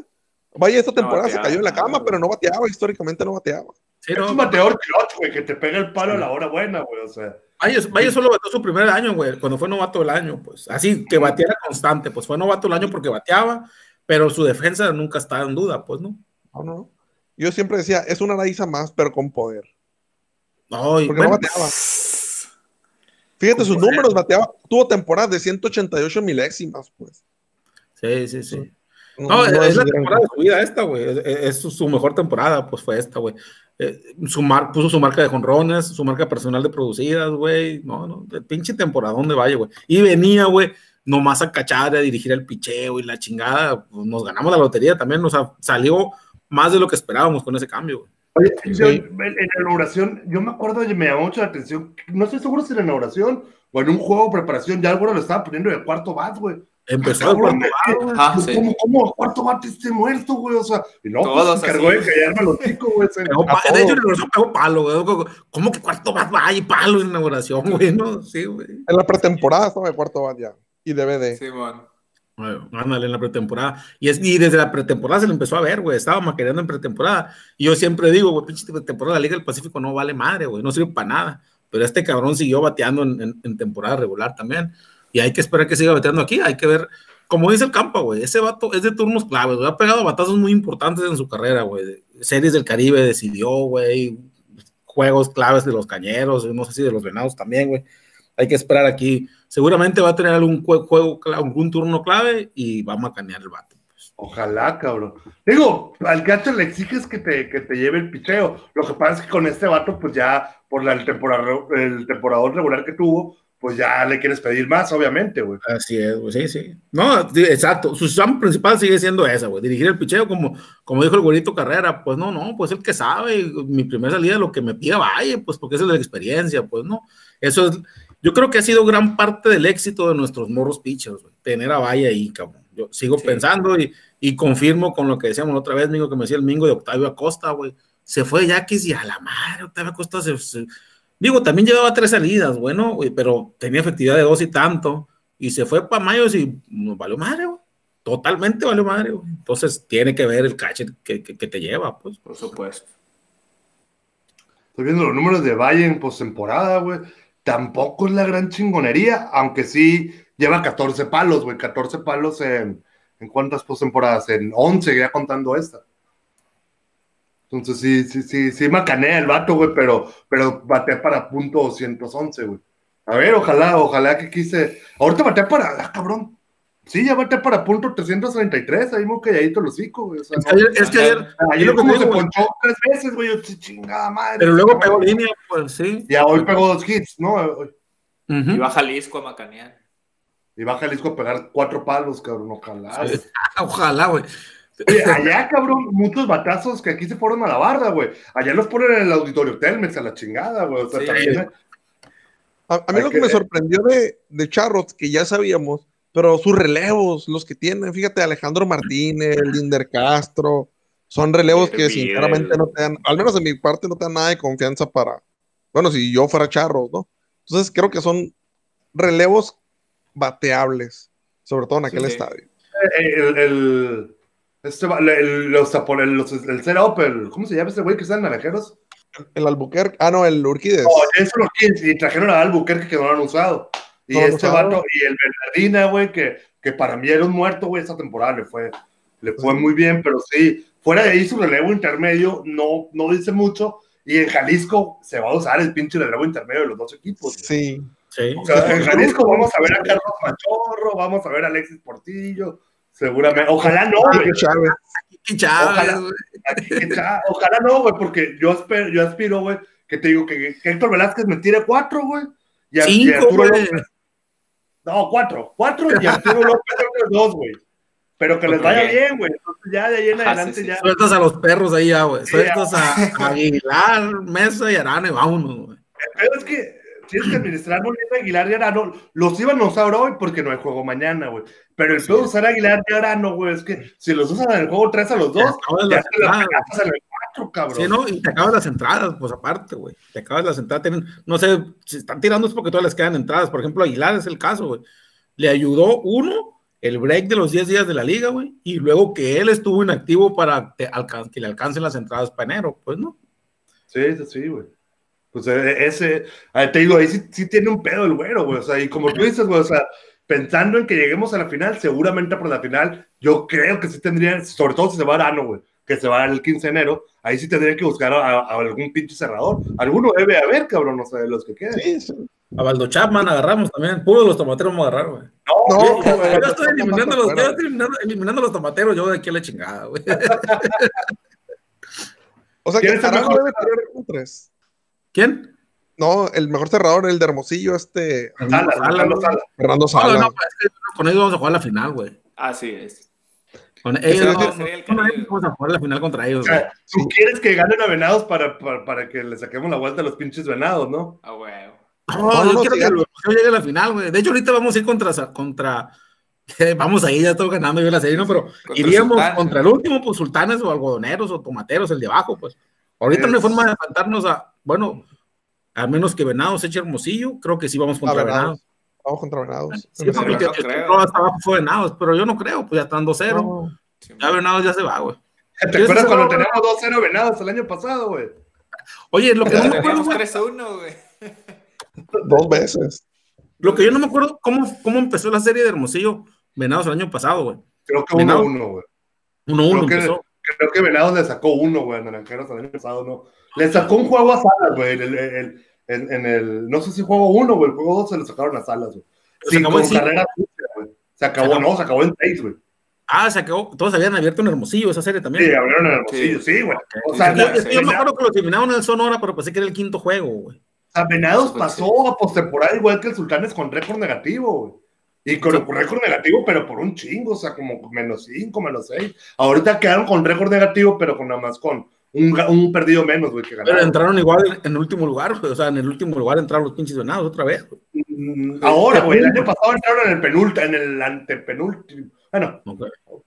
Valle esta temporada se cayó en la cama, pero no bateaba, históricamente no bateaba. Sí, es un bateador clutch, güey, que te pega el palo a la hora buena, güey, o sea. Valle, solo bateó su primer año, güey, cuando fue novato del año, pues. Así que bateara constante, pues fue novato del año porque bateaba, pero su defensa nunca estaba en duda, pues, ¿no? No, no. Yo siempre decía, es una nariz más, pero con poder. No, porque no bateaba. Fíjate sus números, bateaba, tuvo temporadas de 188 milésimas, pues. Sí, sí, sí. No, es, la temporada de su vida esta, güey. Es, su, mejor temporada, pues fue esta, güey. Eh, su mar, puso su marca de jonrones, su marca personal de producidas, güey. No, no, de pinche temporada donde vaya, güey. Y venía, güey, nomás a cachar, a dirigir el picheo y la chingada. Pues nos ganamos la lotería también, o sea, salió más de lo que esperábamos con ese cambio, güey. Oye, en la inauguración, yo me acuerdo y me llamó mucho la atención, no estoy seguro si en la inauguración o en un juego de preparación, ya algo lo estaba poniendo de cuarto bat, güey. Empezó el cuarto ah, sí. ¿Cómo, ¿Cómo, cuarto bate esté muerto, güey? O sea, y no, pues, se encargó de callarme los chicos, güey. De hecho, el pegó palo, güey. ¿Cómo que cuarto bat va y palo en inauguración, güey? No, sí, güey. En la pretemporada estaba de cuarto bat ya. Y DVD. Sí, bueno. Bueno, ándale en la pretemporada. Y, es, y desde la pretemporada se le empezó a ver, güey. Estaba maquereando en pretemporada. Y yo siempre digo, güey, pinche pretemporada de la Liga del Pacífico no vale madre, güey. No sirve para nada. Pero este cabrón siguió bateando en, en temporada regular también. Y hay que esperar que siga bateando aquí. Hay que ver como dice el campo, güey, ese vato es de turnos claves. Ha pegado batazos muy importantes en su carrera, güey. Series del Caribe decidió, güey. Juegos claves de los cañeros, no sé si de los venados también, güey. Hay que esperar aquí. Seguramente va a tener algún juego, algún turno clave y va a macanear el vato. Pues. Ojalá, cabrón. Digo, al catcher le exiges que te, que te lleve el picheo. Lo que pasa es que con este vato, pues ya por el, temporada, el temporador regular que tuvo, pues ya le quieres pedir más, obviamente, güey. Así es, güey, sí, sí. No, exacto. Su chamba principal sigue siendo esa, güey. Dirigir el picheo, como, como dijo el güerito Carrera, pues no, no, pues el que sabe, mi primera salida, lo que me pida, vaya, pues porque esa es la experiencia, pues no. Eso es, yo creo que ha sido gran parte del éxito de nuestros morros pitchers, güey, tener a Valle ahí, cabrón. Yo sigo pensando y, y, confirmo con lo que decíamos la otra vez, Mingo, que me decía el Mingo de Octavio Acosta, güey. Se fue Yaquis y a la madre, Octavio Acosta se Digo, también llevaba tres salidas, bueno, pero tenía efectividad de dos y tanto, y se fue para Mayos y nos valió madre, güey. Totalmente valió madre, güey. Entonces tiene que ver el cache que, te lleva, pues. Por supuesto. Estoy viendo los números de Valle en postemporada, güey. Tampoco es la gran chingonería, aunque sí lleva 14 palos, güey. 14 palos en, ¿en cuántas postemporadas? En 11, ya contando esta. Entonces sí, sí, sí, sí macanea el vato, güey, pero, pero batea para punto 211, güey. A ver, ojalá, ojalá que quise. Ahorita batea para. Ah, cabrón. Sí, ya batea para punto 333, ahí muy calladito los hocico, güey. O sea, es, que ayer, es que ayer, ayer como se ponchó tres veces, güey. Chingada madre. Pero luego pegó línea, pues sí. Ya hoy pegó dos hits, ¿no? Y va Jalisco a macanear. Y va Jalisco a pegar cuatro palos, cabrón. Ojalá. Ojalá, güey allá, cabrón, muchos batazos que aquí se fueron a la barda, güey. Allá los ponen en el auditorio Telmex a la chingada, güey. O sea, también... a, mí lo que, me sorprendió de, de Charros, que ya sabíamos, pero sus relevos, los que tienen, fíjate, Alejandro Martínez, Linder Castro, son relevos que sinceramente no te dan, al menos de mi parte, no te dan nada de confianza para, bueno, si yo fuera Charros, ¿no? Entonces creo que son relevos bateables, sobre todo en aquel estadio. el, el este, el, los, los, el setup, el, ¿cómo se llama ese güey que está en Naranjeros? El Albuquerque, ah, no, el Urquides. No, es el Urquides, y trajeron a Albuquerque que no lo han usado. Y este vato, y el Bernardina, güey, que, que para mí era un muerto, güey, esta temporada le fue, le fue muy bien, pero sí, fuera de ahí su relevo intermedio no, no dice mucho, y en Jalisco se va a usar el pinche relevo intermedio de los dos equipos. Sí. sí. O sea, en Jalisco vamos a ver a Carlos Machorro, vamos a ver a Alexis Portillo, Seguramente. Ojalá no, güey. Ojalá, ojalá no, güey, porque yo, espero, yo aspiro, güey, que te digo que, Héctor Velázquez me tire cuatro, güey. Y, Cinco, Arturo López. No, cuatro. Cuatro y Arturo López dos, güey. Pero que les vaya bien, güey. Entonces ya de ahí en adelante ya. Sueltas a los perros ahí ya, güey. Sueltas a, Aguilar, Mesa y Arana y vámonos, güey. Pero es que tienes que administrar Molina, Aguilar y Arano. Los iban a usar hoy porque no hay juego mañana, güey. Pero el pedo usar Aguilar y Arano, güey, es que si los usan en el juego 3 a los dos, te las en el 4, cabrón. Sí, ¿no? Y te acabas las entradas, pues aparte, güey. Te acabas las entradas. Tienen, no sé, si están tirando es porque todas les quedan entradas. Por ejemplo, Aguilar es el caso, güey. Le ayudó uno el break de los 10 días de la liga, güey, y luego que él estuvo inactivo para que, le alcancen las entradas para enero, pues no. Sí, sí, güey. Pues e, ese, te digo, ahí sí, tiene un pedo el güero, güey. O sea, y como tú dices, güey, o sea, pensando en que lleguemos a la final, seguramente por la final, yo creo que sí tendrían, sobre todo si se va a Arano, güey, que se va el 15 de enero, ahí sí tendrían que buscar a, algún pinche cerrador. Alguno debe haber, cabrón, no sé, de los que queden. Sí, sí. A Baldo Chapman agarramos también, puro los tomateros vamos a agarrar, güey. No, no, yo, estoy eliminando los, yo estoy eliminando, los tomateros, yo de aquí a la chingada, güey. o sea que Arano debe tener un 3. ¿Quién? No, el mejor cerrador, el de Hermosillo, este. Fernando Sala. Fernando Sala. No, no, con ellos vamos a jugar la final, güey. Así es. Con ellos vamos a jugar la final contra ellos. O sea, tú quieres que ganen a Venados para, para, para, que le saquemos la vuelta a los pinches Venados, ¿no? Ah, güey. No, yo quiero que el llegue a la final, güey. De hecho, ahorita vamos a ir contra. contra vamos ahí, ya estoy ganando yo la serie, ¿no? Pero iríamos contra el último, pues sultanes o algodoneros o tomateros, el de abajo, pues. Ahorita no hay forma de enfrentarnos a, bueno, a menos que Venados eche Hermosillo, creo que sí vamos contra Venados. Vamos contra Venados. Sí, porque no el, hasta abajo fue Venados, pero yo no creo, pues ya están 2-0. ya Venados ya se va, güey. ¿Te acuerdas cuando teníamos 2-0 Venados el año pasado, güey? Oye, lo que no me acuerdo. 3-1, güey. Dos veces. Lo que yo no me acuerdo, ¿cómo, cómo empezó la serie de Hermosillo Venados el año pasado, güey? Creo que 1-1, güey. 1-1 empezó. Creo que Venados le sacó uno, güey, a Naranjeros el año pasado, ¿no? Le sacó un juego a Salas, güey, el, el, en, el, no sé si juego uno, güey, el juego dos se le sacaron a Salas, güey. Sin con carrera sucia, güey. Se acabó, no, se acabó en seis, güey. Ah, se acabó. Todos habían abierto en Hermosillo esa serie también. Sí, abrieron en Hermosillo, sí, güey. O sea, yo, me acuerdo que lo terminaron en el Sonora, pero pensé que era el quinto juego, güey. sea, Venados pasó a postemporada igual que el Sultanes con récord negativo, güey. Y con récord negativo, pero por un chingo, o sea, como menos 5, menos 6. Ahorita quedaron con récord negativo, pero con nada más con un, un perdido menos, güey, que ganaron. Pero entraron igual en el último lugar, o sea, en el último lugar entraron los pinches venados otra vez. Mm, ahora, güey, el año pasado entraron en el penúltimo, en el antepenúltimo. Bueno,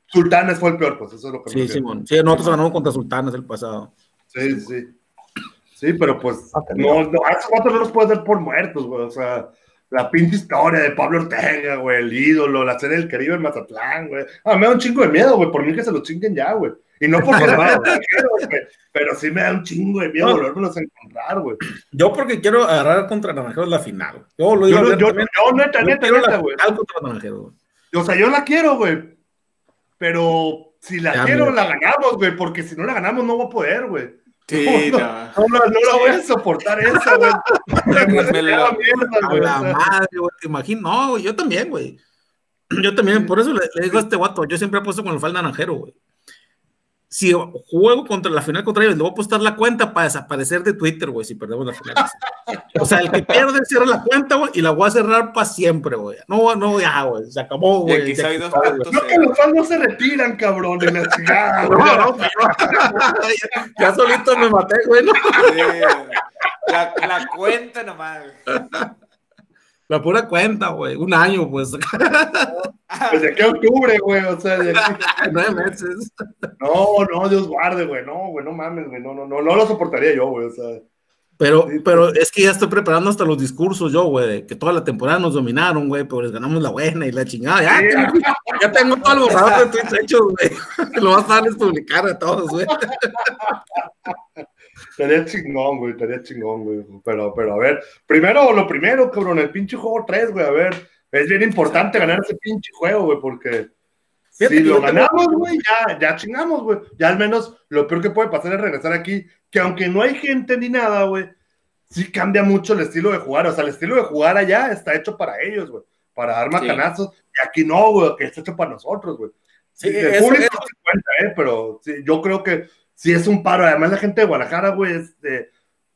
Sultanes fue el peor, pues eso es lo que Sí, Simón. Sí, nosotros ganamos contra Sultanes el pasado. Sí, sí. Sí, pero pues, ah, no, no, a esos cuatro no los puedes dar por muertos, güey, o sea la pinche historia de Pablo Ortega, güey, el ídolo, la serie del Caribe en Mazatlán, güey. Ah, me da un chingo de miedo, güey, por mí que se lo chinguen ya, güey. Y no porque no pero sí me da un chingo de miedo volverlos a encontrar, güey. Yo porque quiero agarrar contra Naranjero la final. Yo lo digo yo, yo, yo, neta, neta, neta, güey. O sea, yo la quiero, güey. Pero si la quiero, la ganamos, güey, porque si no la ganamos no voy a poder, güey. Sí, no, no, no, la voy a soportar esa, güey. me la, la madre, güey, te imagino. No, yo también, güey. Yo también, por eso le, digo a este guato, yo siempre he puesto con el falda naranjero, güey si juego contra la final contra ellos, le voy a apostar la cuenta para desaparecer de Twitter, güey, si perdemos la final. o sea, el que pierde cierra la cuenta, güey, y la voy a cerrar para siempre, güey. No, no, ya, güey, se acabó, güey. No, que los fans no se retiran, cabrón, de la chingada. no, no, ya solito me maté, güey. La, la cuenta nomás. La pura cuenta, güey. Un año, pues. Desde aquí octubre, güey. O sea, de aquí. Nueve meses. No, no, Dios guarde, güey. No, güey, no mames, güey. No, no, no, no lo soportaría yo, güey. O sea. Pero, pero es que ya estoy preparando hasta los discursos yo, güey, que toda la temporada nos dominaron, güey, pero les ganamos la buena y la chingada. Ya, tengo, ya tengo todo el borrador de tweets hechos, güey. Lo vas a darles publicar a todos, güey. Estaría chingón, güey, estaría chingón, güey. Pero, pero a ver, primero, lo primero, cabrón, el pinche juego 3, güey, a ver. Es bien importante ganar ese pinche juego, güey, porque si lo ganamos, güey, ya, ya chingamos, güey. Ya al menos lo peor que puede pasar es regresar aquí, que aunque no hay gente ni nada, güey, sí cambia mucho el estilo de jugar. O sea, el estilo de jugar allá está hecho para ellos, güey, para dar macanazos. Y aquí no, güey, que está hecho para nosotros, güey. Sí, el público no se cuenta, ¿eh? Pero sí, yo creo que sí es un paro. Además, la gente de Guadalajara, güey, este,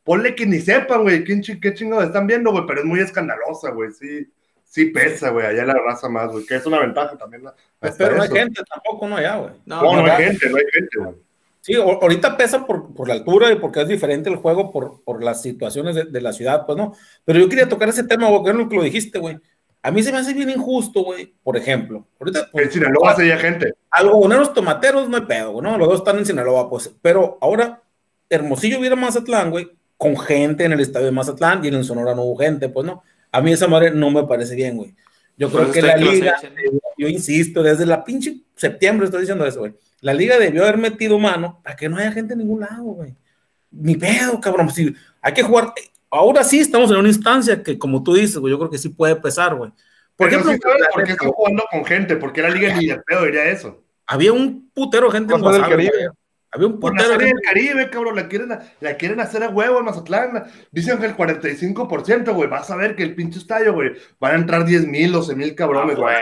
ponle que ni sepan, güey, qué, qué chingados están viendo, güey, pero es muy escandalosa, güey, sí. Sí pesa, güey, allá la raza más, güey, que es una ventaja también. Pero no hay gente tampoco, no allá, güey. No, no, hay gente, no hay gente, güey. Sí, ahorita pesa por, por, la altura y porque es diferente el juego por, por las situaciones de, de, la ciudad, pues no. Pero yo quería tocar ese tema, lo que lo dijiste, güey. A mí se me hace bien injusto, güey. Por ejemplo, ahorita. En Sinaloa se ya gente. Algodoneros tomateros no hay pedo, ¿no? Los dos están en Sinaloa, pues. Pero ahora, Hermosillo hubiera Mazatlán, güey, con gente en el estadio de Mazatlán y en Sonora no hubo gente, pues no. A mí esa madre no me parece bien, güey. Yo creo que la liga, yo insisto, desde la pinche septiembre estoy diciendo eso, güey. La liga debió haber metido mano para que no haya gente en ningún lado, güey. Ni pedo, cabrón. Si hay que jugar, ahora sí estamos en una instancia que, como tú dices, güey, yo creo que sí puede pesar, güey. Por ejemplo, ¿por qué están jugando con gente? ¿Por qué la liga ni de pedo diría eso? Había un putero gente en WhatsApp, Caribe. Había un putero en el Caribe, cabrón, la quieren, la quieren hacer a huevo en Mazatlán. Dicen que el 45%, güey, vas a ver que el pinche estadio, güey, van a entrar 10 mil, 12 mil cabrones, güey.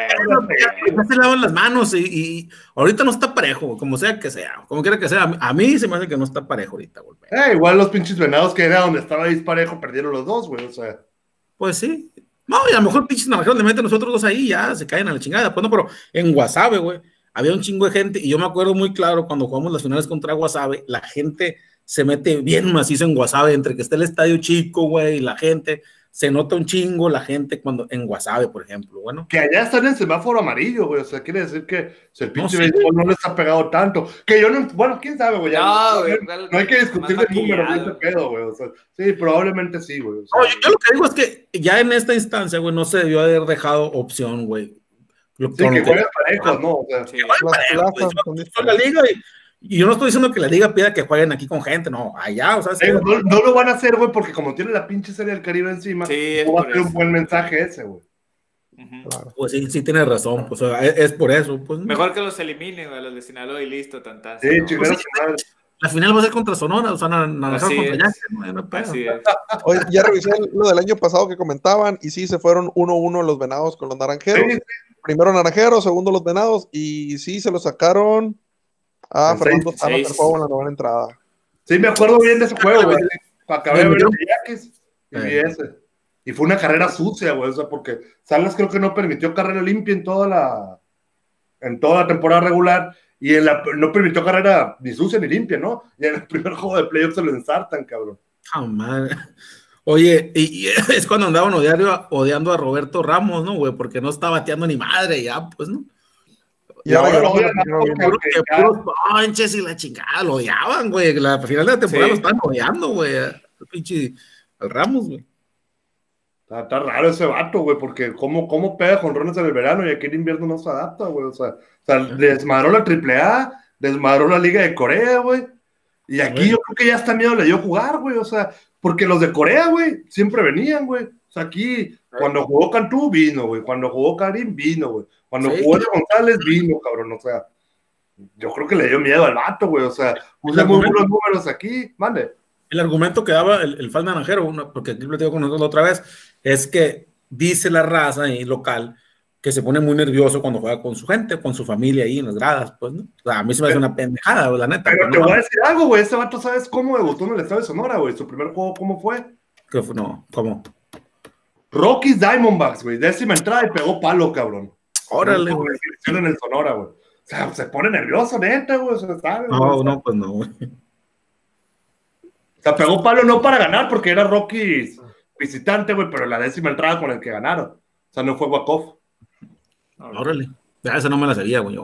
Ya se lavan las manos y, y, ahorita no está parejo, como sea que sea, como quiera que sea. A mí se me hace que no está parejo ahorita, güey. Eh, igual los pinches venados que era donde estaba disparejo perdieron los dos, güey, o sea. Pues sí. No, y a lo mejor pinches naranjeros le meten nosotros dos ahí, ya se caen a la chingada. Pues no, pero en Guasave, güey había un chingo de gente y yo me acuerdo muy claro cuando jugamos las finales contra Guasave, la gente se mete bien macizo en Guasave, entre que está el estadio chico, güey, y la gente, se nota un chingo la gente cuando en Guasave, por ejemplo, bueno. Que allá están en semáforo amarillo, güey, o sea, quiere decir que el pinche no, no les ha pegado tanto, que yo no, bueno, quién sabe, güey, no, no, hay que discutir el número de ese pedo, güey, o sea, sí, probablemente sí, güey. yo, yo, lo que digo es que ya en esta instancia, güey, no se debió haber dejado opción, güey, sí, que juegue parejo, ¿no? O sea, que la liga y, yo no estoy diciendo que la liga pida que jueguen aquí con gente, no, allá, o sea, no, no, lo van a hacer, güey, porque como tiene la pinche serie del Caribe encima, sí, no va a ser un buen mensaje ese, güey. Pues sí, sí tienes razón, pues es, por eso. Pues, Mejor que los eliminen, güey, los de Sinaloa y listo, tantas. Sí, ¿no? pues la final va a ser contra Sonora, o sea, Naranjero contra Yaque, no, Oye, ya revisé lo del año pasado que comentaban y sí se fueron 1-1 los venados con los naranjeros. Sí, primero Naranjeros, segundo los Venados, y sí, se lo sacaron a Fernando Tano juego en la novena entrada. Sí, me acuerdo bien de ese juego, güey. Acabé de ver Yaquis Y fue una carrera sucia, güey, o sea, porque Salas creo que no permitió carrera limpia en toda la, en toda la temporada regular y en la, no permitió carrera ni sucia ni limpia, ¿no? Y en el primer juego de playoffs se lo ensartan, cabrón. Oh, madre. Oye, y, es cuando andaban odiando, odiando a Roberto Ramos, ¿no, güey? Porque no está bateando ni madre ya, pues, ¿no? Y, ahora, lo odian puros ponches y la chingada lo odiaban, güey. La final de la temporada lo están odiando, güey. El pinche al Ramos, güey. Está, raro ese vato, güey, porque cómo, cómo pega con rones en el verano y aquí en invierno no se adapta, güey. O sea, o sea desmadró la AAA, desmadró la Liga de Corea, güey. Y aquí yo creo que ya está miedo le dio jugar, güey. O sea, porque los de Corea, güey, siempre venían, güey. O sea, aquí, cuando jugó Cantú, vino, güey. Cuando jugó Karim, vino, güey. Cuando jugó de González, vino, cabrón. O sea, yo creo que le dio miedo al vato, güey. O sea, puse muy buenos números aquí, mande el argumento que daba el, el fan naranjero, porque aquí lo tengo con nosotros otra vez, es que dice la raza ahí local que se pone muy nervioso cuando juega con su gente, con su familia ahí en las gradas, pues, ¿no? O sea, a mí se me hace una pendejada, la neta. Pero te voy a decir algo, güey, ese vato, ¿sabes cómo debutó en el estado de Sonora, güey? Su primer juego, ¿cómo fue? ¿Qué fue? No, ¿cómo? Rockies Diamondbacks, güey, décima entrada y pegó palo, cabrón. Órale, güey. En el Sonora, güey. O sea, se pone nervioso, neta, güey, ¿sabes? No, no, pues no, güey. O sea, pegó palo no para ganar porque era Rockies visitante, güey, pero la décima entrada con el que ganaron. O sea, no fue Wakov. Órale. Ya esa no me la sabía, güey.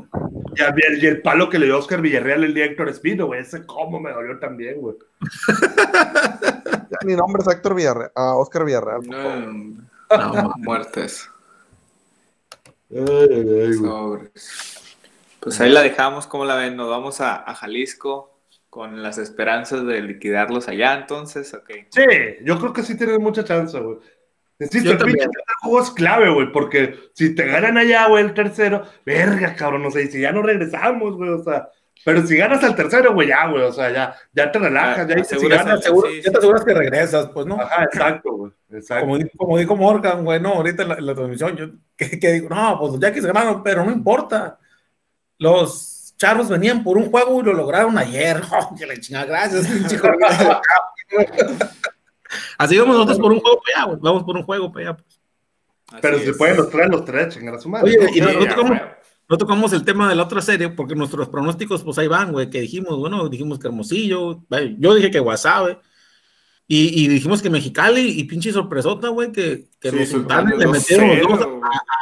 Y el, palo que le dio Oscar Villarreal el día Héctor Espino, güey. Ese cómo me dolió también, güey. Mi nombre es Héctor Villarreal. Ah, Oscar Villarreal. No, muertes. pues ahí la dejamos, ¿cómo la ven? Nos vamos a Jalisco con las esperanzas de liquidarlos allá, entonces, ok. Sí, yo creo que sí tienen mucha chance, güey. Insisto, el pinche juego es clave, güey, porque si te ganan allá, güey, el tercero, verga, cabrón, no sé, si ya no regresamos, güey, o sea, pero si ganas al tercero, güey, ya, güey, o sea, ya, ya te relajas, ya, si ganas, seguro, ya te aseguras que regresas, pues, ¿no? Ajá, exacto, güey, exacto. Como, como dijo Morgan, güey, no, ahorita en la, transmisión, yo, que, que, digo, no, pues ya que se ganaron, pero no importa, los Charros venían por un juego y lo lograron ayer. Oh, que le chingada, gracias, Así vamos nosotros por un juego para allá, Vamos por un juego para allá, pues. Pero se pueden los tres, los tres, chingar a su madre. Oye, y no, tocamos, no, tocamos, el tema de la otra serie, porque nuestros pronósticos, pues ahí van, güey, que dijimos, bueno, dijimos que Hermosillo, yo dije que Guasave, y, y, dijimos que Mexicali y pinche sorpresota, güey, que, que los sultanes le metieron los dos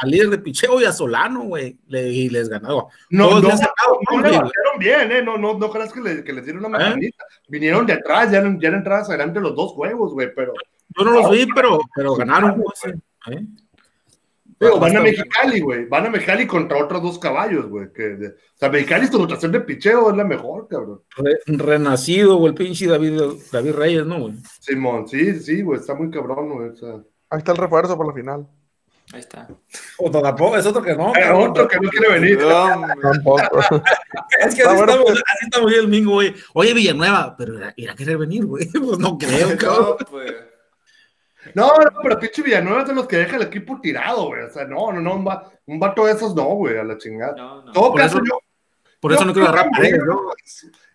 al líder de picheo y a Solano, güey, y les ganó. No, no, no, no le batieron bien, ¿eh? No, no, no creas que, le, que les dieron una ¿Eh? macanita. Vinieron de atrás, ya, ya eran entradas adelante los dos juegos, güey, pero... Yo no los vi, pero, pero ganaron, pues, ¿eh? Van a Mexicali, güey. Van a Mexicali contra otros dos caballos, güey. Que, o sea, Mexicali su rotación de picheo es la mejor, cabrón. renacido, güey, el pinche David, David Reyes, ¿no, güey? Simón, sí, sí, güey, está muy cabrón, güey. O sea. Ahí está el refuerzo para la final. Ahí está. O tampoco, es otro que no. Es otro que no quiere venir. tampoco. es que así, estamos, pues. así estamos el domingo, güey. Oye, Villanueva, pero irá a querer venir, güey. Pues no creo, cabrón. No, pues. No, no, pero pinche Villanueva es de los que deja el equipo tirado, güey. O sea, no, no, no, un, un vato de esos no, güey, a la chingada. No, no. Todo por caso, eso, yo. Por eso no quiero agarrar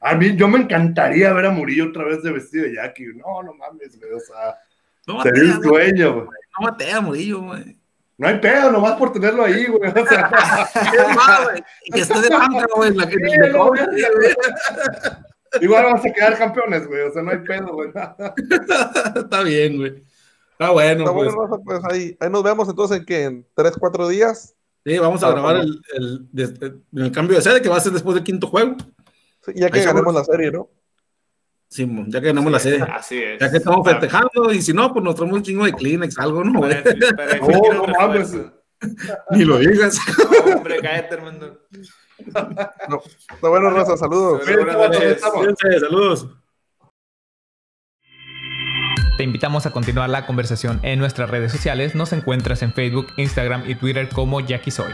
A mí, yo me encantaría ver a Murillo otra vez de vestido de Jackie. No, no mames, güey. O sea, no sería un sueño, güey. No matea a Murillo, güey. No hay pedo, nomás por tenerlo ahí, güey. O sea, y que esté de banca, güey. La que Igual vamos a quedar campeones, güey. O sea, no hay pedo, güey. Está bien, güey. Ah, bueno. pues. pues ahí, ahí, nos vemos entonces en que en 3, 4 días. Sí, vamos a grabar el, el, el, cambio de sede que va a ser después del quinto juego. Sí, ya que ganemos la serie, ¿no? Sí, ya que ganamos la serie. Así es. Ya que estamos festejando, y si no, pues nos traemos un chingo de Kleenex, algo, ¿no? no, no mames. Ni lo digas. No, hombre, cállate, hermano. No. Está bueno, Rosa, saludos. Saludos. Te invitamos a continuar la conversación en nuestras redes sociales. Nos encuentras en Facebook, Instagram y Twitter como Jackie Soy.